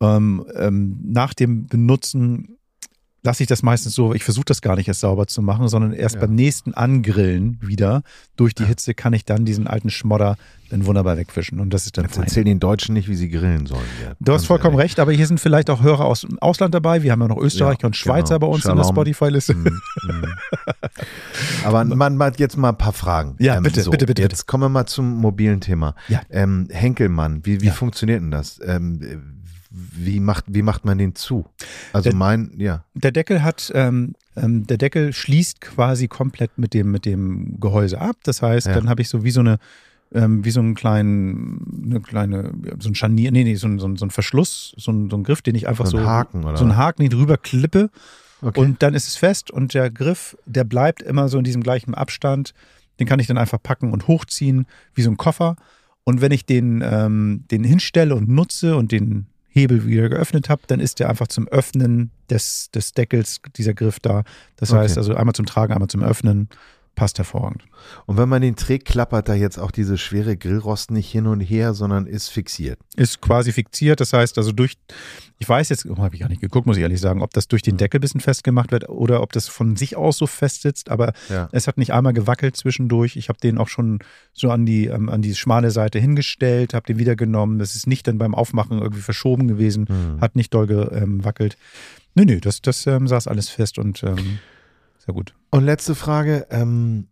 Ähm, ähm, nach dem Benutzen lasse ich das meistens so, ich versuche das gar nicht erst sauber zu machen, sondern erst Ja. beim nächsten Angrillen wieder durch die Hitze kann ich dann diesen alten Schmodder dann wunderbar wegfischen und das ist dann Jetzt fein. erzähl den Deutschen nicht, wie sie grillen sollen. Ja, Du hast vollkommen ehrlich. recht, aber hier sind vielleicht auch Hörer aus dem Ausland dabei. Wir haben ja noch Österreicher Ja, und Schweizer genau. bei uns in der Shalom. Spotify-Liste. Mhm, mhm. Aber man hat jetzt mal ein paar Fragen. Ähm, Ja, bitte, bitte, bitte, Jetzt kommen wir mal zum mobilen Thema. Ja. Ähm, Henkelmann, wie, wie funktioniert denn das? Ähm, wie, macht, wie macht man den zu? Also Der- mein, ja. Der Deckel hat, ähm, ähm, der Deckel schließt quasi komplett mit dem, mit dem Gehäuse ab. Das heißt, Ja. dann habe ich so wie so eine, ähm, wie so einen kleinen, eine kleine, so ein Scharnier, nee, nee, so ein, so ein, so ein Verschluss, so ein, so ein Griff, den ich einfach So so, ein Haken, oder so einen was? Haken, den ich drüber klippe Okay. und dann ist es fest und der Griff, der bleibt immer so in diesem gleichen Abstand. Den kann ich dann einfach packen und hochziehen, wie so ein Koffer. Und wenn ich den, ähm, den hinstelle und nutze und den Hebel wieder geöffnet habe, dann ist der einfach zum Öffnen des, des Deckels, dieser Griff da. Das Okay. heißt also einmal zum Tragen, einmal zum Öffnen. Passt hervorragend. Und wenn man den trägt, klappert da jetzt auch diese schwere Grillrost nicht hin und her, sondern ist fixiert. Ist quasi fixiert, das heißt also durch, ich weiß jetzt, oh, habe ich gar nicht geguckt, muss ich ehrlich sagen, ob das durch den Deckel ein bisschen festgemacht wird oder ob das von sich aus so fest sitzt, aber Ja. es hat nicht einmal gewackelt zwischendurch. Ich habe den auch schon so an die, ähm, an die schmale Seite hingestellt, habe den wieder genommen. Das ist nicht dann beim Aufmachen irgendwie verschoben gewesen, Mhm. hat nicht doll gewackelt. Nö, nö, das, das ähm, saß alles fest und ähm, sehr gut. Und letzte Frage, ähm,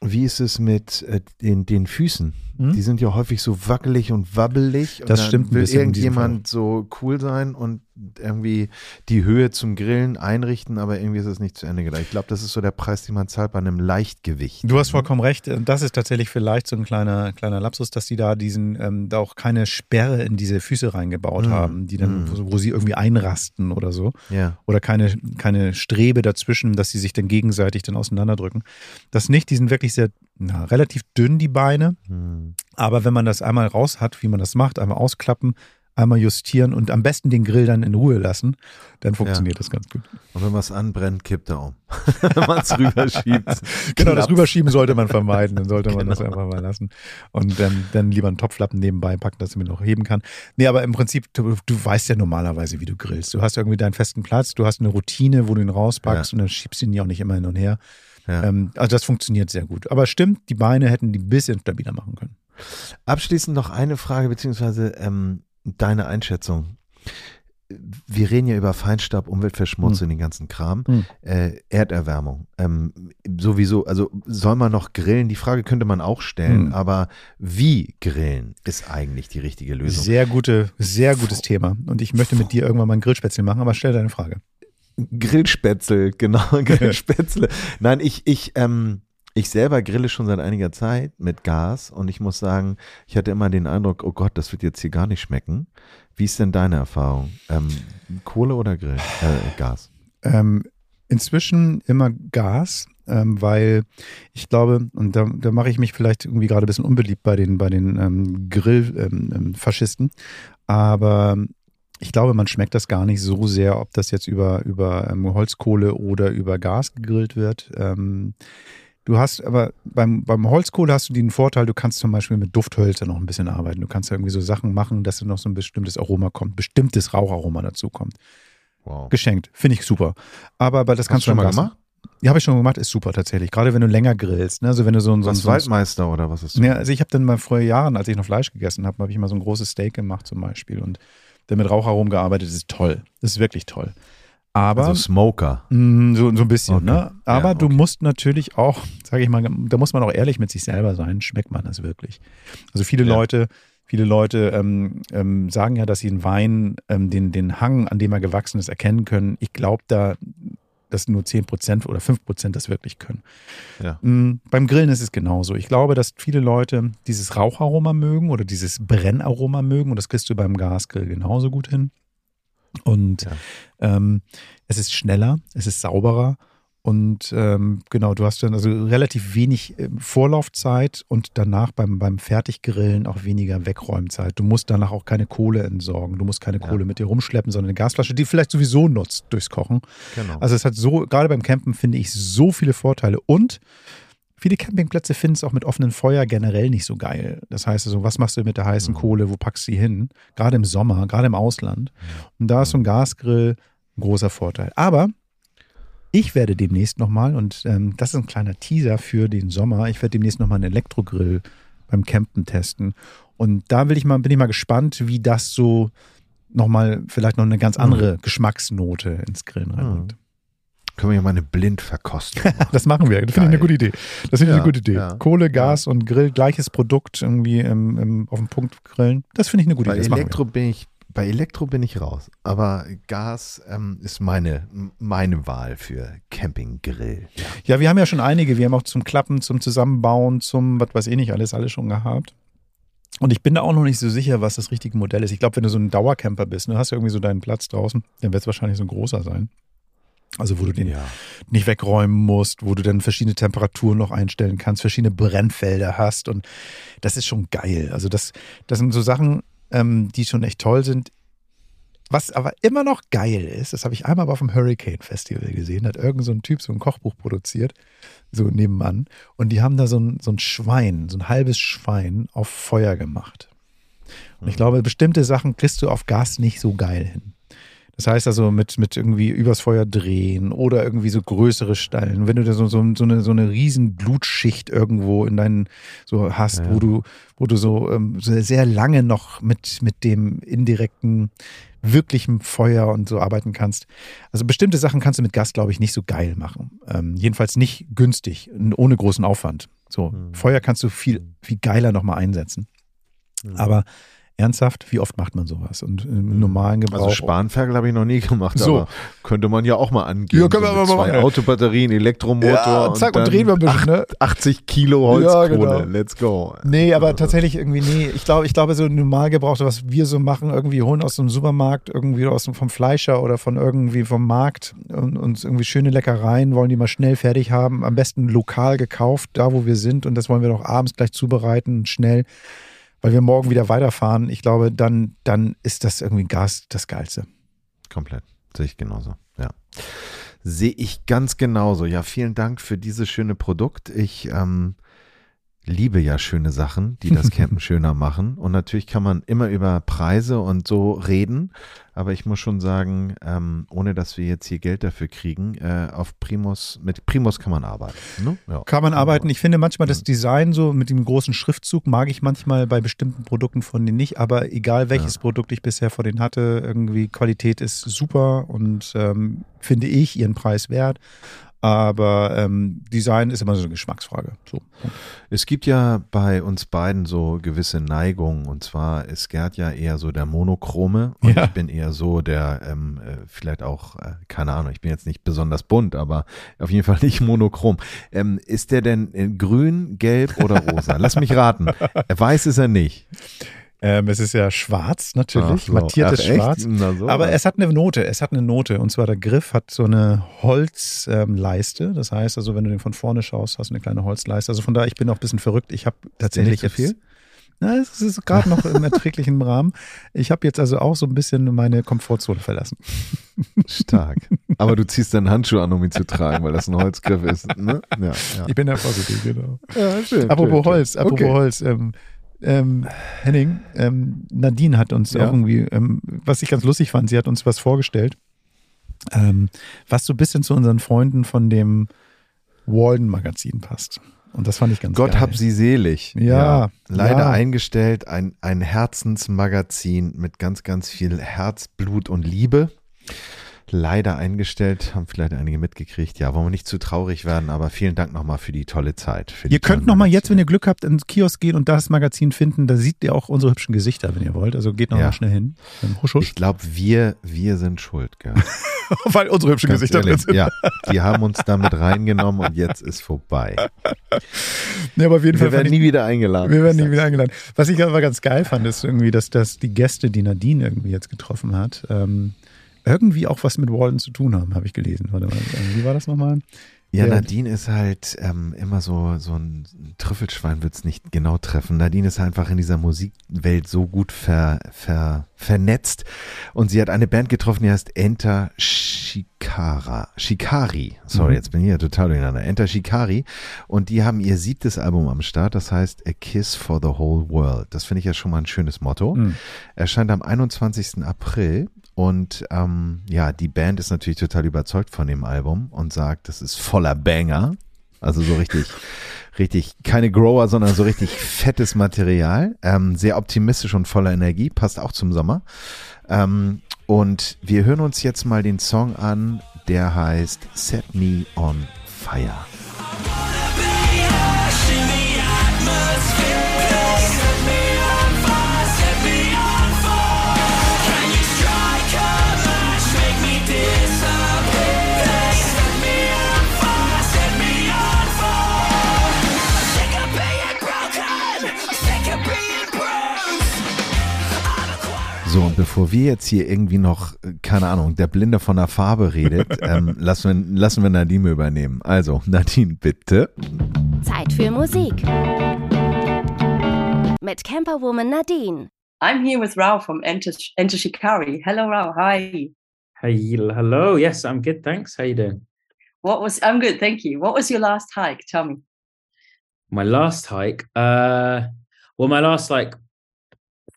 wie ist es mit äh, den, den Füßen? Hm? Die sind ja häufig so wackelig und wabbelig. Und Das stimmt ein will bisschen irgendjemand so cool sein und irgendwie die Höhe zum Grillen einrichten, aber irgendwie ist es nicht zu Ende gedacht. Ich glaube, das ist so der Preis, den man zahlt bei einem Leichtgewicht. Du hast vollkommen recht. Das ist tatsächlich vielleicht so ein kleiner, kleiner Lapsus, dass die da diesen, ähm, da auch keine Sperre in diese Füße reingebaut Mm, haben, die dann, mm. wo, wo sie irgendwie einrasten oder so. Ja. Oder keine, keine Strebe dazwischen, dass sie sich dann gegenseitig dann auseinanderdrücken. Das nicht, die sind wirklich sehr, na, relativ dünn, die Beine. Hm. Aber wenn man das einmal raus hat, wie man das macht, einmal ausklappen, einmal justieren und am besten den Grill dann in Ruhe lassen, dann funktioniert das ganz gut. Und wenn was anbrennt, kippt er um. wenn man es rüberschiebt. Genau, das. Rüberschieben sollte man vermeiden, dann sollte man das Genau. einfach mal lassen. Und dann, dann lieber einen Topflappen nebenbei packen, dass man noch heben kann. Nee, aber im Prinzip, du, du weißt ja normalerweise, wie du grillst. Du hast irgendwie deinen festen Platz, du hast eine Routine, wo du ihn rauspackst Ja. und dann schiebst du ihn ja auch nicht immer hin und her. Ja. Ähm, also das funktioniert sehr gut. Aber stimmt, die Beine hätten die ein bisschen stabiler machen können. Abschließend noch eine Frage, beziehungsweise ähm, deine Einschätzung. Wir reden ja über Feinstaub, Umweltverschmutzung, den ganzen Kram. Hm. Äh, Erderwärmung. Ähm, sowieso, also soll man noch grillen? Die Frage könnte man auch stellen, Hm. aber wie grillen ist eigentlich die richtige Lösung? Sehr gute, sehr gutes Thema. Und ich möchte mit dir irgendwann mal ein Grillspätzle machen, aber stell deine Frage. Grillspätzle, genau, Grillspätzle. Nein, ich, ich, ähm, ich selber grille schon seit einiger Zeit mit Gas und ich muss sagen, ich hatte immer den Eindruck, oh Gott, das wird jetzt hier gar nicht schmecken. Wie ist denn deine Erfahrung? Ähm, Kohle oder Grill? Äh, Gas. Ähm, inzwischen immer Gas, ähm, weil ich glaube, und da, da mache ich mich vielleicht irgendwie gerade ein bisschen unbeliebt bei den, bei den ähm, Grill-Faschisten, ähm, Faschisten. aber ich glaube, man schmeckt das gar nicht so sehr, ob das jetzt über, über ähm, Holzkohle oder über Gas gegrillt wird. Ähm, Du hast aber beim, beim Holzkohle hast du den Vorteil, du kannst zum Beispiel mit Dufthölzer noch ein bisschen arbeiten. Du kannst irgendwie so Sachen machen, dass da noch so ein bestimmtes Aroma kommt, bestimmtes Raucharoma dazu kommt. Wow. Geschenkt. Finde ich super. Aber, aber das Hast du kannst schon du mal am Gas- gemacht? Ja, habe ich schon gemacht, ist super tatsächlich. Gerade wenn du länger grillst. Ne? Also wenn du so ein, so ein, Was so ein Waldmeister oder was ist das? ja, also ich habe dann mal vor Jahren, als ich noch Fleisch gegessen habe, habe ich mal so ein großes Steak gemacht zum Beispiel und dann mit Raucharomen gearbeitet. Das ist toll. Das ist wirklich toll. Aber Also Smoker. Mm, So, so ein bisschen, Okay. ne? Aber Ja, du okay. musst natürlich auch, sage ich mal, da muss man auch ehrlich mit sich selber sein, schmeckt man das wirklich. Also viele Ja. Leute, viele Leute ähm, ähm, sagen ja, dass sie einen Wein, ähm, den, den Hang, an dem er gewachsen ist, erkennen können. Ich glaube da, dass nur 10% oder 5% das wirklich können. Ja. Mm, Beim Grillen ist es genauso. Ich glaube, dass viele Leute dieses Raucharoma mögen oder dieses Brennaroma mögen und das kriegst du beim Gasgrill genauso gut hin. Und Ja. ähm, es ist schneller, es ist sauberer und ähm, genau, du hast dann also relativ wenig ähm, Vorlaufzeit und danach beim, beim Fertiggrillen auch weniger Wegräumzeit. Du musst danach auch keine Kohle entsorgen, du musst keine Ja. Kohle mit dir rumschleppen, sondern eine Gasflasche, die du vielleicht sowieso nutzt durchs Kochen. Genau. Also es hat so, gerade beim Campen finde ich so viele Vorteile und viele Campingplätze finden es auch mit offenem Feuer generell nicht so geil. Das heißt also, was machst du mit der heißen Mhm. Kohle, wo packst du sie hin? Gerade im Sommer, gerade im Ausland. Und da ist so ein Gasgrill ein großer Vorteil. Aber ich werde demnächst nochmal, und ähm, das ist ein kleiner Teaser für den Sommer, ich werde demnächst nochmal einen Elektrogrill beim Campen testen. Und da will ich mal, bin ich mal gespannt, wie das so nochmal vielleicht noch eine ganz andere Geschmacksnote ins Grillen reinbringt. Können wir ja mal eine Blindverkostung machen. Das machen wir. Das finde ich eine gute Idee. Das finde ich Ja, eine gute Idee. ja. Kohle, Gas und Grill, gleiches Produkt irgendwie im, im, auf dem Punkt grillen. Das finde ich eine gute Bei Idee. Machen Elektro bin ich bei Elektro bin ich raus, aber Gas ähm, ist meine meine Wahl für Campinggrill. Ja. wir. ja, wir haben ja schon einige. Wir haben auch zum Klappen, zum Zusammenbauen, zum was weiß ich nicht, alles, alles schon gehabt. Und ich bin da auch noch nicht so sicher, was das richtige Modell ist. Ich glaube, wenn du so ein Dauercamper bist, ne, hast du irgendwie so deinen Platz draußen, dann wird es wahrscheinlich so ein großer sein. Also, wo du den ja. nicht wegräumen musst, wo du dann verschiedene Temperaturen noch einstellen kannst, verschiedene Brennfelder hast und das ist schon geil. Also das, das sind so Sachen, ähm, die schon echt toll sind. Was aber immer noch geil ist, das habe ich einmal auf dem Hurricane Festival gesehen, hat irgend so ein Typ so ein Kochbuch produziert, so nebenan und die haben da so ein, so ein Schwein, so ein halbes Schwein auf Feuer gemacht. Und ich glaube, bestimmte Sachen kriegst du auf Gas nicht so geil hin. Das heißt also mit, mit irgendwie übers Feuer drehen oder irgendwie so größere Stallen. Wenn du da so, so, so, eine, so eine riesen Blutschicht irgendwo in deinen so hast, Ja. wo du, wo du so, ähm, so sehr lange noch mit, mit dem indirekten, wirklichen Feuer und so arbeiten kannst. Also bestimmte Sachen kannst du mit Gas, glaube ich, nicht so geil machen. Ähm, jedenfalls nicht günstig, ohne großen Aufwand. So, Mhm. Feuer kannst du viel, viel geiler nochmal einsetzen. Aber ernsthaft, wie oft macht man sowas? Und im normalen Gebrauch. Also Spanferkel habe ich noch nie gemacht, So. aber könnte man ja auch mal angehen. Ja, können wir aber mal zwei machen. Autobatterien, Elektromotor Ja, zack, und dann drehen wir ein bisschen, ne? 80 Kilo Holzkohle. Ja, genau. Let's go. Nee, aber tatsächlich irgendwie, nee, ich glaube, ich glaube, so normal gebraucht, was wir so machen, irgendwie holen aus dem Supermarkt, irgendwie aus dem, vom Fleischer oder von irgendwie vom Markt und uns irgendwie schöne Leckereien, wollen die mal schnell fertig haben, am besten lokal gekauft, da wo wir sind und das wollen wir doch abends gleich zubereiten, schnell, weil wir morgen wieder weiterfahren. Ich glaube, dann, dann ist das irgendwie Gas das Geilste. Komplett. Sehe ich genauso. Ja. Sehe ich ganz genauso. Ja, vielen Dank für dieses schöne Produkt. Ich ähm, liebe ja schöne Sachen, die das Campen schöner machen. Und natürlich kann man immer über Preise und so reden. Aber ich muss schon sagen, ähm, ohne dass wir jetzt hier Geld dafür kriegen, äh, auf Primus, mit Primus kann man arbeiten. Ne? Ja. Kann man arbeiten. Ich finde manchmal das Design so mit dem großen Schriftzug mag ich manchmal bei bestimmten Produkten von denen nicht, aber egal welches Produkt ich bisher von denen hatte, irgendwie Qualität ist super und ähm, finde ich ihren Preis wert. Aber ähm, Design ist immer so eine Geschmacksfrage. So. Es gibt ja bei uns beiden so gewisse Neigungen. Und zwar ist Gerd ja eher so der Monochrome und Ja. ich bin eher so der, ähm, äh, vielleicht auch, äh, keine Ahnung, ich bin jetzt nicht besonders bunt, aber auf jeden Fall nicht monochrom. Ähm, ist der denn äh, grün, gelb oder rosa? Lass mich raten. Er weiß ist er nicht. Ähm, es ist ja schwarz natürlich, so. mattiertes Ach? Schwarz. So. Aber es hat eine Note, es hat eine Note. Und zwar der Griff hat so eine Holzleiste. das heißt also, wenn du den von vorne schaust, hast du eine kleine Holzleiste. Also von daher, ich bin auch ein bisschen verrückt. Ich habe tatsächlich so viel? jetzt- Na, es ist gerade noch im erträglichen Rahmen. Ich habe jetzt also auch so ein bisschen meine Komfortzone verlassen. Stark. Aber du ziehst deinen Handschuh an, um ihn zu tragen, weil das ein Holzgriff ist. Ne? Ja, ja. Ich bin ja vorsichtig, genau. ja schön, Apropos schön, schön. Holz, apropos Okay. Holz. Ähm, ähm, Henning, ähm, Nadine hat uns Ja. auch irgendwie, ähm, was ich ganz lustig fand, sie hat uns was vorgestellt, ähm, was so ein bisschen zu unseren Freunden von dem Walden-Magazin passt. Und das fand ich ganz Gott geil. hab sie selig. Ja, Leider ja. eingestellt, ein, ein Herzensmagazin mit ganz, ganz viel Herz, Blut und Liebe. Leider eingestellt, haben vielleicht einige mitgekriegt. Ja, wollen wir nicht zu traurig werden, aber vielen Dank nochmal für die tolle Zeit. Für die Ihr könnt tollen noch mal jetzt, wenn ihr Glück habt, ins Kiosk gehen und das Magazin finden. Da seht ihr auch unsere hübschen Gesichter, wenn ihr wollt. Also geht noch Ja. schnell hin. Ähm, Husch, husch. Ich glaube, wir, wir sind schuld, gell? Weil unsere hübschen Ganz Gesichter drin ehrlich, sind. Ja, die haben uns damit reingenommen und jetzt ist vorbei. Nee, aber auf jeden Fall Wir werden ich- nie wieder eingeladen. Wir werden nie wieder eingeladen. Was ich aber ganz geil fand, ist irgendwie, dass, dass die Gäste, die Nadine irgendwie jetzt getroffen hat, ähm, irgendwie auch was mit Walden zu tun haben, habe ich gelesen. Warte mal, wie war das nochmal? Ja, Nadine ist halt ähm, immer so, so ein Trüffelschwein wird's nicht genau treffen. Nadine ist einfach in dieser Musikwelt so gut ver, ver, vernetzt. Und sie hat eine Band getroffen, die heißt Enter Shikara. Shikari. Sorry, Mhm. jetzt bin ich ja total durcheinander. Enter Shikari. Und die haben ihr siebtes Album am Start, das heißt A Kiss for the Whole World. Das finde ich ja schon mal ein schönes Motto. Mhm. Erscheint am 21. April und ähm, ja, die Band ist natürlich total überzeugt von dem Album und sagt, das ist voller Banger. Also so richtig, richtig, keine Grower, sondern so richtig fettes Material. Ähm, sehr optimistisch und voller Energie, passt auch zum Sommer. Ähm, und wir hören uns jetzt mal den Song an, der heißt Set Me on Fire. So, und bevor wir jetzt hier irgendwie noch, äh, keine Ahnung, der Blinde von der Farbe redet, ähm, lassen, wir, lassen wir Nadine übernehmen. Also, Nadine, bitte. Zeit für Musik. Mit Camperwoman Nadine. I'm here with Rao from Enter, Enter Shikari. Hello, Rao. Hi. Hey, hello. Yes, I'm good. Thanks. How you doing? What was? I'm good, thank you. What was your last hike? Tell me. My last hike. Uh, well, my last like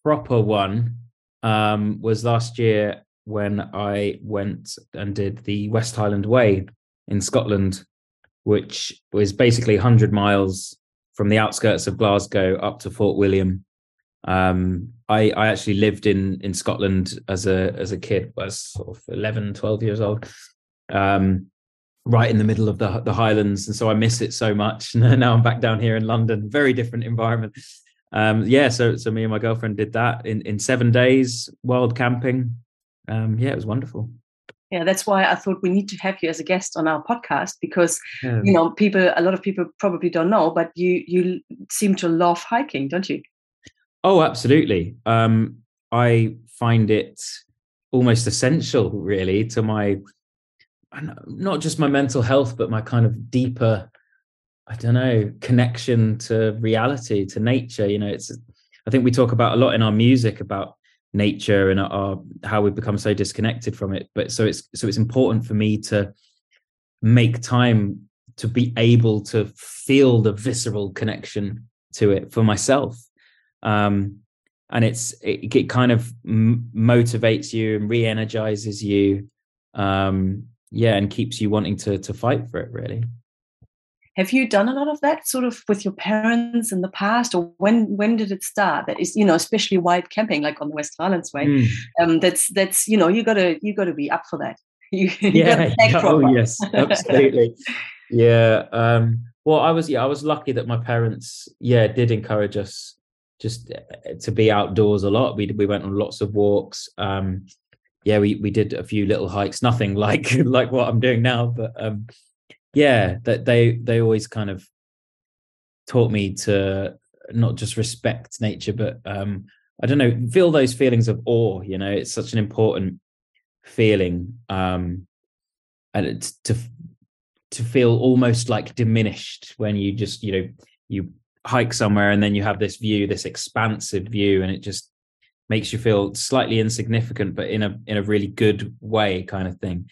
proper one um was last year when I went and did the West Highland Way in Scotland, which was basically 100 miles from the outskirts of Glasgow up to Fort William. Um, I, I actually lived in in Scotland as a as a kid, was sort of 11, 12 years old. Um, right in the middle of the the Highlands, and so I miss it so much. now I'm back down here in London, very different environment. Um, yeah, so so me and my girlfriend did that in in seven days, wild camping. Um, yeah, it was wonderful. Yeah, that's why I thought we need to have you as a guest on our podcast because Yeah. you know people. A lot of people probably don't know, but you you seem to love hiking, don't you? Oh, absolutely. Um, I find it almost essential, really, to my not just my mental health, but my kind of deeper, I don't know, connection to reality, to nature. You know, it's I think we talk about a lot in our music about nature and our how we've become so disconnected from it. But so it's so it's important for me to make time to be able to feel the visceral connection to it for myself um and it's it, it kind of m- motivates you and re-energizes you um yeah and keeps you wanting to to fight for it really Have you done a lot of that sort of with your parents in the past, or when when did it start? That is, you know, especially wild camping, like on the West Highlands way. Mm. Um, that's that's you know, you gotta you gotta be up for that. You, you yeah, gotta act yeah, oh yes absolutely yeah um well i was yeah i was lucky that my parents yeah did encourage us just uh, to be outdoors a lot we we went on lots of walks um yeah we we did a few little hikes nothing like like what i'm doing now but um yeah that they they always kind of taught me to not just respect nature but um i don't know feel those feelings of awe you know it's such an important feeling um and to to feel almost like diminished when you just you know you hike somewhere and then you have this view this expansive view and it just makes you feel slightly insignificant but in a in a really good way kind of thing.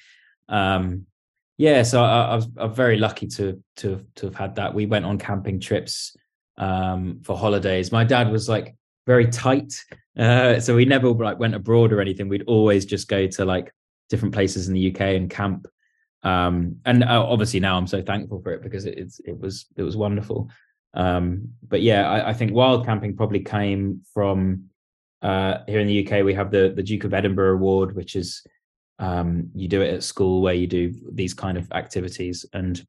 Um yeah so I, I was I'm very lucky to to to have had that. We went on camping trips um for holidays. My dad was like very tight uh so we never like went abroad or anything. We'd always just go to like different places in the UK and camp um and uh, obviously now I'm so thankful for it because it, it's it was it was wonderful. Um but yeah I, I think wild camping probably came from uh here in the UK we have the the Duke of Edinburgh award which is um you do it at school where you do these kind of activities and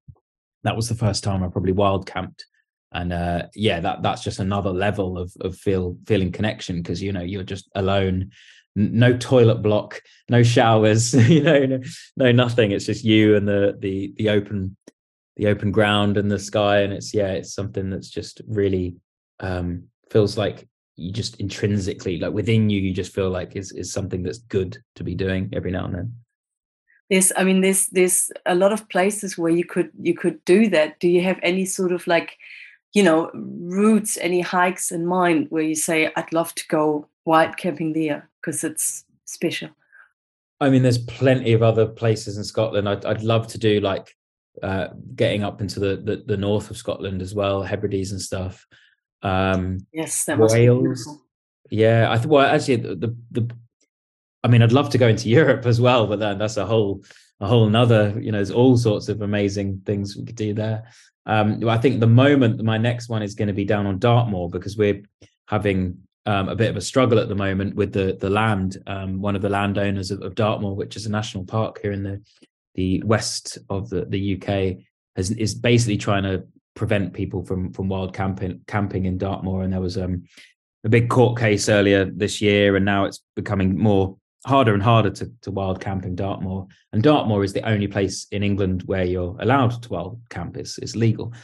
that was the first time I probably wild camped. And uh yeah that that's just another level of of feel feeling connection because you know you're just alone no toilet block no showers you know no, no nothing. It's just you and the the the open the open ground and the sky and it's yeah it's something that's just really um feels like you just intrinsically like within you you just feel like is is something that's good to be doing every now and then. There's i mean there's there's a lot of places where you could you could do that. Do you have any sort of like you know routes any hikes in mind where you say i'd love to go wild camping there because it's special i mean there's plenty of other places in scotland. I'd, I'd love to do like uh, getting up into the, the, the north of scotland as well hebrides and stuff um yes that wales yeah i think well actually the, the the I mean, I'd love to go into Europe as well, but then that's a whole a whole another. You know, there's all sorts of amazing things we could do there. Um, I think the moment my next one is going to be down on Dartmoor because we're having um, a bit of a struggle at the moment with the the land. Um, one of the landowners of, of, Dartmoor, which is a national park here in the the west of the the UK, has, is basically trying to prevent people from from wild camping camping in Dartmoor. And there was um, a big court case earlier this year, and now it's becoming more harder and harder to, to wild camp in Dartmoor. And Dartmoor is the only place in England where you're allowed to wild camp. It's, it's legal.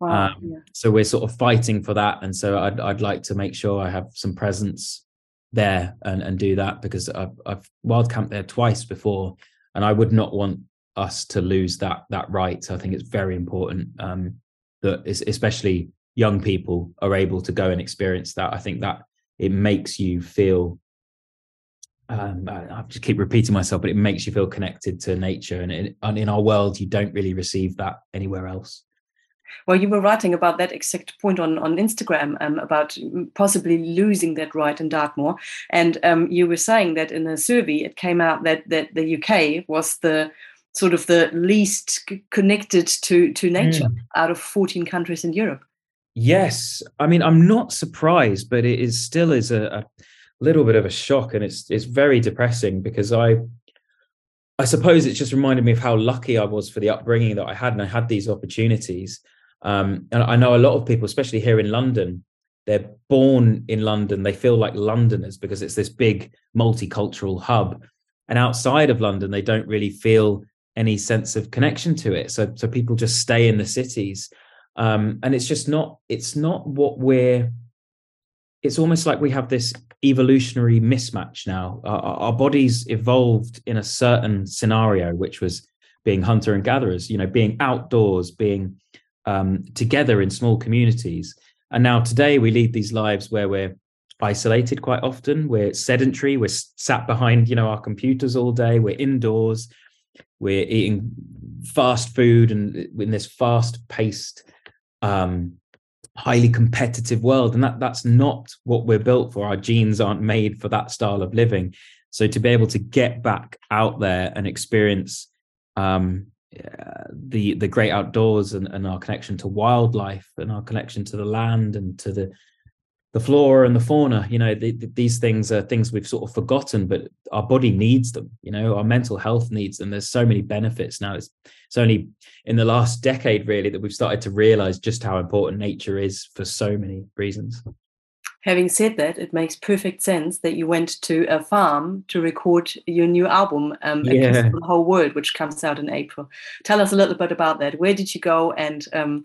Wow, um, yeah. So we're sort of fighting for that. And so I'd, I'd like to make sure I have some presence there and, and do that because I've, I've wild camped there twice before. And I would not want us to lose that that right. So I think it's very important um, that especially young people are able to go and experience that. I think that it makes you feel um, I, just keep repeating myself, but it makes you feel connected to nature. And in, in our world, you don't really receive that anywhere else. Well, you were writing about that exact point on, on Instagram um, about possibly losing that right in Dartmoor. And um, you were saying that in a survey, it came out that, that the UK was the sort of the least connected to, to nature mm. out of 14 countries in Europe. Yes. I mean, I'm not surprised, but it is still is a, a little bit of a shock, and it's it's very depressing because I I suppose it's just reminded me of how lucky I was for the upbringing that I had, and I had these opportunities. Um, and I know a lot of people, especially here in London, they're born in London. They feel like Londoners because it's this big multicultural hub. And outside of London, they don't really feel any sense of connection to it. So, so people just stay in the cities, um, and it's just not. It's not what we're. It's almost like we have this evolutionary mismatch now. Our, our, bodies evolved in a certain scenario, which was being hunter and gatherers, you know, being outdoors, being um, together in small communities. And now today we lead these lives where we're isolated quite often. We're sedentary. We're sat behind, you know, our computers all day. We're indoors. We're eating fast food and in this fast paced um, highly competitive world. And that that's not what we're built for. Our genes aren't made for that style of living. So to be able to get back out there and experience um, the the great outdoors and, and our connection to wildlife and our connection to the land and to the the flora and the fauna you know the, the, these things are things we've sort of forgotten but our body needs them you know our mental health needs them. There's so many benefits now. It's it's only in the last decade really that we've started to realize just how important nature is for so many reasons. Having said that it makes perfect sense that you went to a farm to record your new album um yeah. the whole world which comes out in april. Tell us a little bit about that. Where did you go and um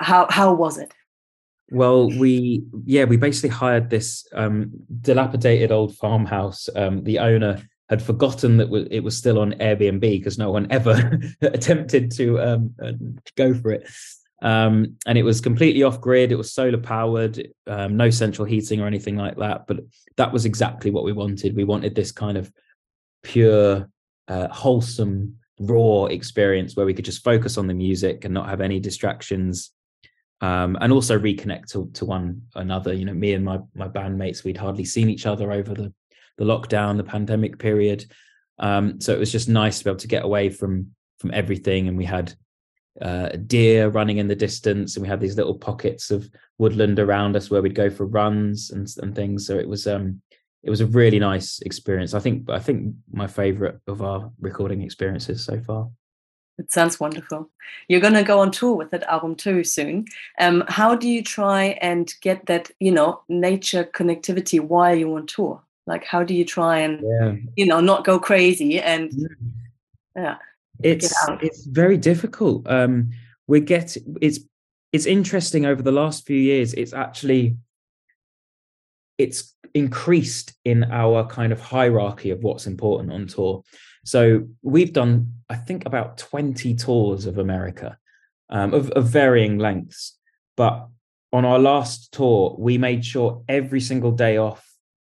how how was it well, we yeah, we basically hired this um, dilapidated old farmhouse. Um, the owner had forgotten that it was still on Airbnb because no one ever attempted to um, uh, go for it. Um, and it was completely off grid. It was solar powered, um, no central heating or anything like that. But that was exactly what we wanted. We wanted this kind of pure, uh, wholesome, raw experience where we could just focus on the music and not have any distractions um, and also reconnect to, to one another. You know, me and my my bandmates, we'd hardly seen each other over the the lockdown, the pandemic period. Um, so it was just nice to be able to get away from from everything, and we had uh, deer running in the distance, and we had these little pockets of woodland around us where we'd go for runs and and things. So it was um it was a really nice experience. I think I think my favorite of our recording experiences so far. It sounds wonderful. You're going to go on tour with that album too soon. Um, how do you try and get that, you know, nature connectivity while you're on tour? Like, how do you try and, yeah. you know, not go crazy and, yeah, it's it's very difficult. Um, we get it's it's interesting over the last few years. It's actually it's increased in our kind of hierarchy of what's important on tour. So we've done, I think, about 20 tours of America um, of, of varying lengths. But on our last tour, we made sure every single day off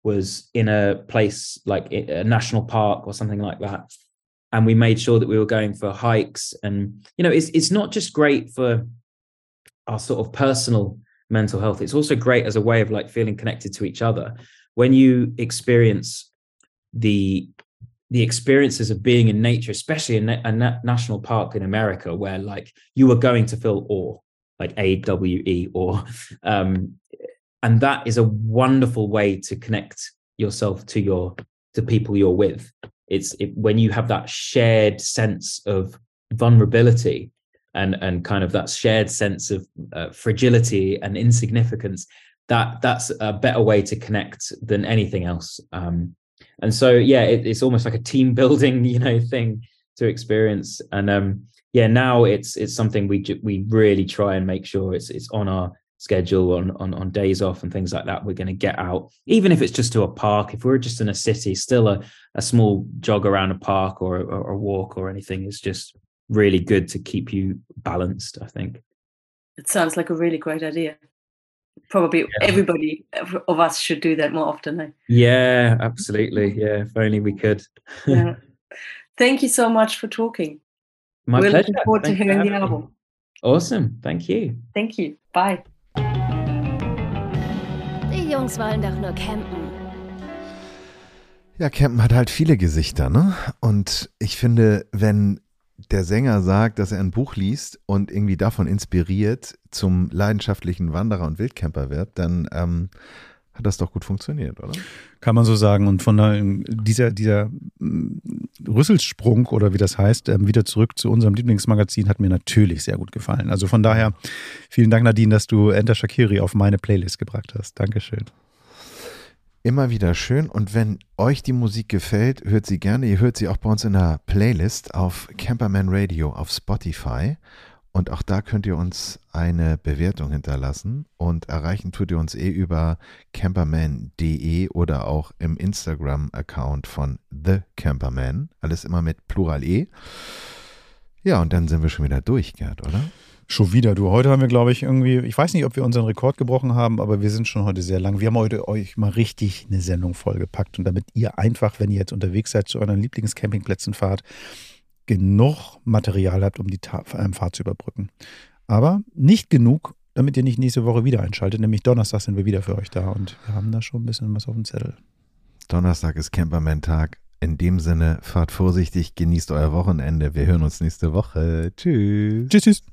was in a place like a national park or something like that. And we made sure that we were going for hikes. And, you know, it's, it's not just great for our sort of personal mental health, it's also great as a way of like feeling connected to each other. When you experience the the experiences of being in nature, especially in a na- national park in America, where like you are going to feel awe, like A W E or, um, and that is a wonderful way to connect yourself to your to people you're with. It's it, when you have that shared sense of vulnerability and and kind of that shared sense of uh, fragility and insignificance. That that's a better way to connect than anything else. Um, and so yeah it, it's almost like a team building you know thing to experience. And um yeah now it's it's something we we really try and make sure it's it's on our schedule on on, on days off and things like that we're going to get out. Even if it's just to a park if we're just in a city still a, a small jog around a park or, or a walk or anything is just really good to keep you balanced i think. It sounds like a really great idea probably yeah. everybody of us should do that more often. Eh? Yeah, absolutely. Yeah, if only we could. yeah. Thank you so much for talking. My We're pleasure. looking forward Thank to hearing the album. Me. Awesome. Thank you. Thank you. Bye. Die Jungs wollen doch nur campen. Ja, Campen hat halt viele Gesichter, ne? Und ich finde, wenn der Sänger sagt, dass er ein Buch liest und irgendwie davon inspiriert zum leidenschaftlichen Wanderer und Wildcamper wird, dann ähm, hat das doch gut funktioniert, oder? Kann man so sagen. Und von der, dieser, dieser mm, Rüsselsprung oder wie das heißt, ähm, wieder zurück zu unserem Lieblingsmagazin hat mir natürlich sehr gut gefallen. Also von daher vielen Dank, Nadine, dass du Enter Shakiri auf meine Playlist gebracht hast. Dankeschön. Immer wieder schön. Und wenn euch die Musik gefällt, hört sie gerne. Ihr hört sie auch bei uns in der Playlist auf Camperman Radio auf Spotify. Und auch da könnt ihr uns eine Bewertung hinterlassen. Und erreichen tut ihr uns eh über camperman.de oder auch im Instagram-Account von The Camperman. Alles immer mit Plural E. Ja, und dann sind wir schon wieder durch, Gerd, oder? Schon wieder, du. Heute haben wir, glaube ich, irgendwie, ich weiß nicht, ob wir unseren Rekord gebrochen haben, aber wir sind schon heute sehr lang. Wir haben heute euch mal richtig eine Sendung vollgepackt und damit ihr einfach, wenn ihr jetzt unterwegs seid, zu euren Lieblingscampingplätzen fahrt, genug Material habt, um die ähm, Fahrt zu überbrücken. Aber nicht genug, damit ihr nicht nächste Woche wieder einschaltet. Nämlich Donnerstag sind wir wieder für euch da und wir haben da schon ein bisschen was auf dem Zettel. Donnerstag ist Camperman-Tag. In dem Sinne, fahrt vorsichtig, genießt euer Wochenende. Wir hören uns nächste Woche. Tschüss. Tschüss, tschüss.